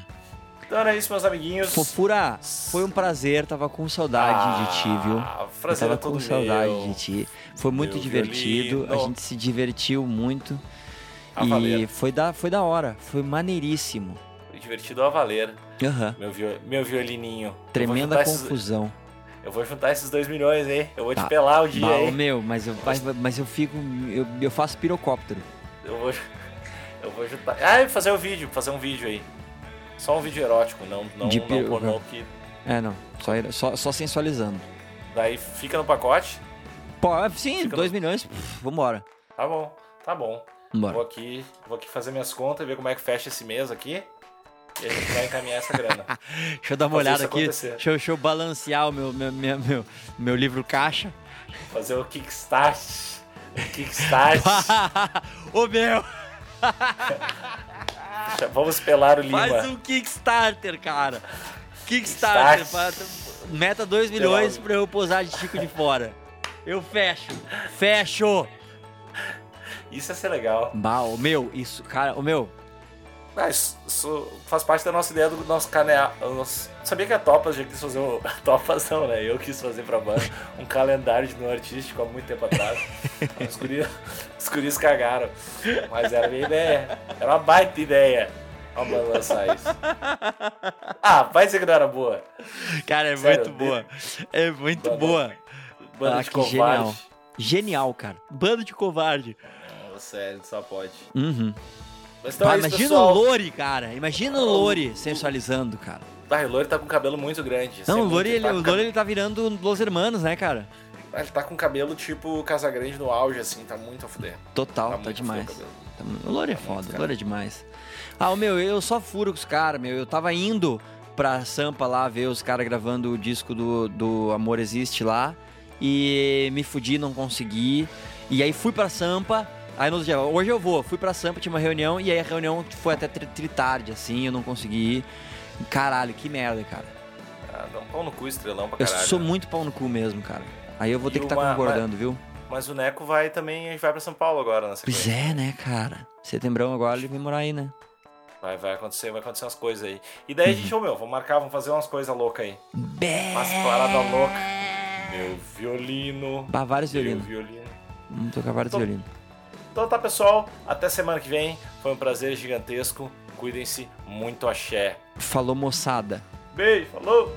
Então era isso, meus amiguinhos. Fofura, foi um prazer. Tava com saudade de ti, viu? Ah, Eu prazer tava é com saudade meu. de ti. Foi muito divertido. violino. A gente se divertiu muito. A e valer. foi da, foi da hora. Foi maneiríssimo. Foi divertido a valer. Aham. Meu, viol- meu violininho. Tremenda eu juntar esses, confusão. eu vou juntar esses dois milhões aí. Eu vou te Tá. pelar o dia Bah, aí. meu, mas eu, mas, mas eu fico. Eu, eu faço pirocóptero. Eu vou, eu vou juntar. Ah, fazer um vídeo, fazer um vídeo aí. Só um vídeo erótico, não, não, De não pornô, que É, não. Só, só, só sensualizando. daí fica no pacote. Pô, sim, Fica 2 no- milhões. pff, vambora. Tá bom, tá bom. Vou aqui, vou aqui fazer minhas contas e ver como é que fecha esse mês aqui. E a gente vai encaminhar essa grana. <laughs> Deixa eu dar uma olhada aqui. Deixa eu, deixa eu balancear o meu, meu, meu, meu, meu livro caixa. Fazer o kickstart. O kickstart. <laughs> Ô meu, Vamos pelar o Lima. faz um Kickstarter, cara. Kickstarter. Kickstart. pra- meta 2 milhões pra eu posar de Chico de fora. Eu fecho. Fecho. Isso ia ser legal. Bah, o meu, isso, cara, o meu. Ah, isso, faz parte da nossa ideia do nosso canal. Nosso... Sabia que a Topas já quis fazer um. <laughs> Topas não, né? Eu quis fazer pra banda um calendário de no artístico há muito tempo atrás. <laughs> Os guris, os guris cagaram. Mas era a minha ideia. Era uma baita ideia. Vamos lançar isso. Ah, vai dizer que não era boa. Cara, é Sério, muito boa. É muito Banda- boa. Banda Ah, de covarde. genial. Genial, cara. Bando de covarde. Sério, só pode. Uhum. Mas então Bah, é isso, imagina pessoal. o Lori, cara. Imagina o Lori sensualizando, cara. Ah, o Lori tá com cabelo muito grande. Não, Sempre o Lori, tá ele, com o Lori ele tá virando Los Hermanos, né, cara? Ah, Ele tá com cabelo tipo Casagrande no auge, assim, tá muito a fuder. Total, Tá tá, demais. Tá O Lore é Tá foda, o. Lore é demais. Ah, o meu, eu só furo com os caras, meu. Eu tava indo pra Sampa lá ver os caras gravando o disco do, do Amor Existe lá. E me fudi, não consegui. E aí fui pra Sampa. Aí no outro dia, hoje eu vou. Fui pra Sampa, tinha uma reunião. E aí a reunião foi até tri, tri tarde, assim. Eu não consegui ir. Caralho, que merda, cara. Ah, dá um pau no cu, estrelão pra Eu caralho. sou muito pau no cu mesmo, cara. Aí eu vou E ter que estar uma- concordando, viu? Mas o Neco vai também, vai pra São Paulo agora, na Pois é, né, cara? Setembrão agora ele vai morar aí, né? Vai, vai acontecer, vai acontecer umas coisas aí. E daí a gente, ô meu, vamos marcar, vamos fazer umas coisas loucas aí. Bé... Umas paradas loucas. Meu violino. Bah, vários Meu violinos. violino. Vamos tocar vários Então- violinos. Então tá, pessoal. Até semana que vem. Foi um prazer gigantesco. Cuidem-se. Muito axé. Falou, moçada. Beijo, falou!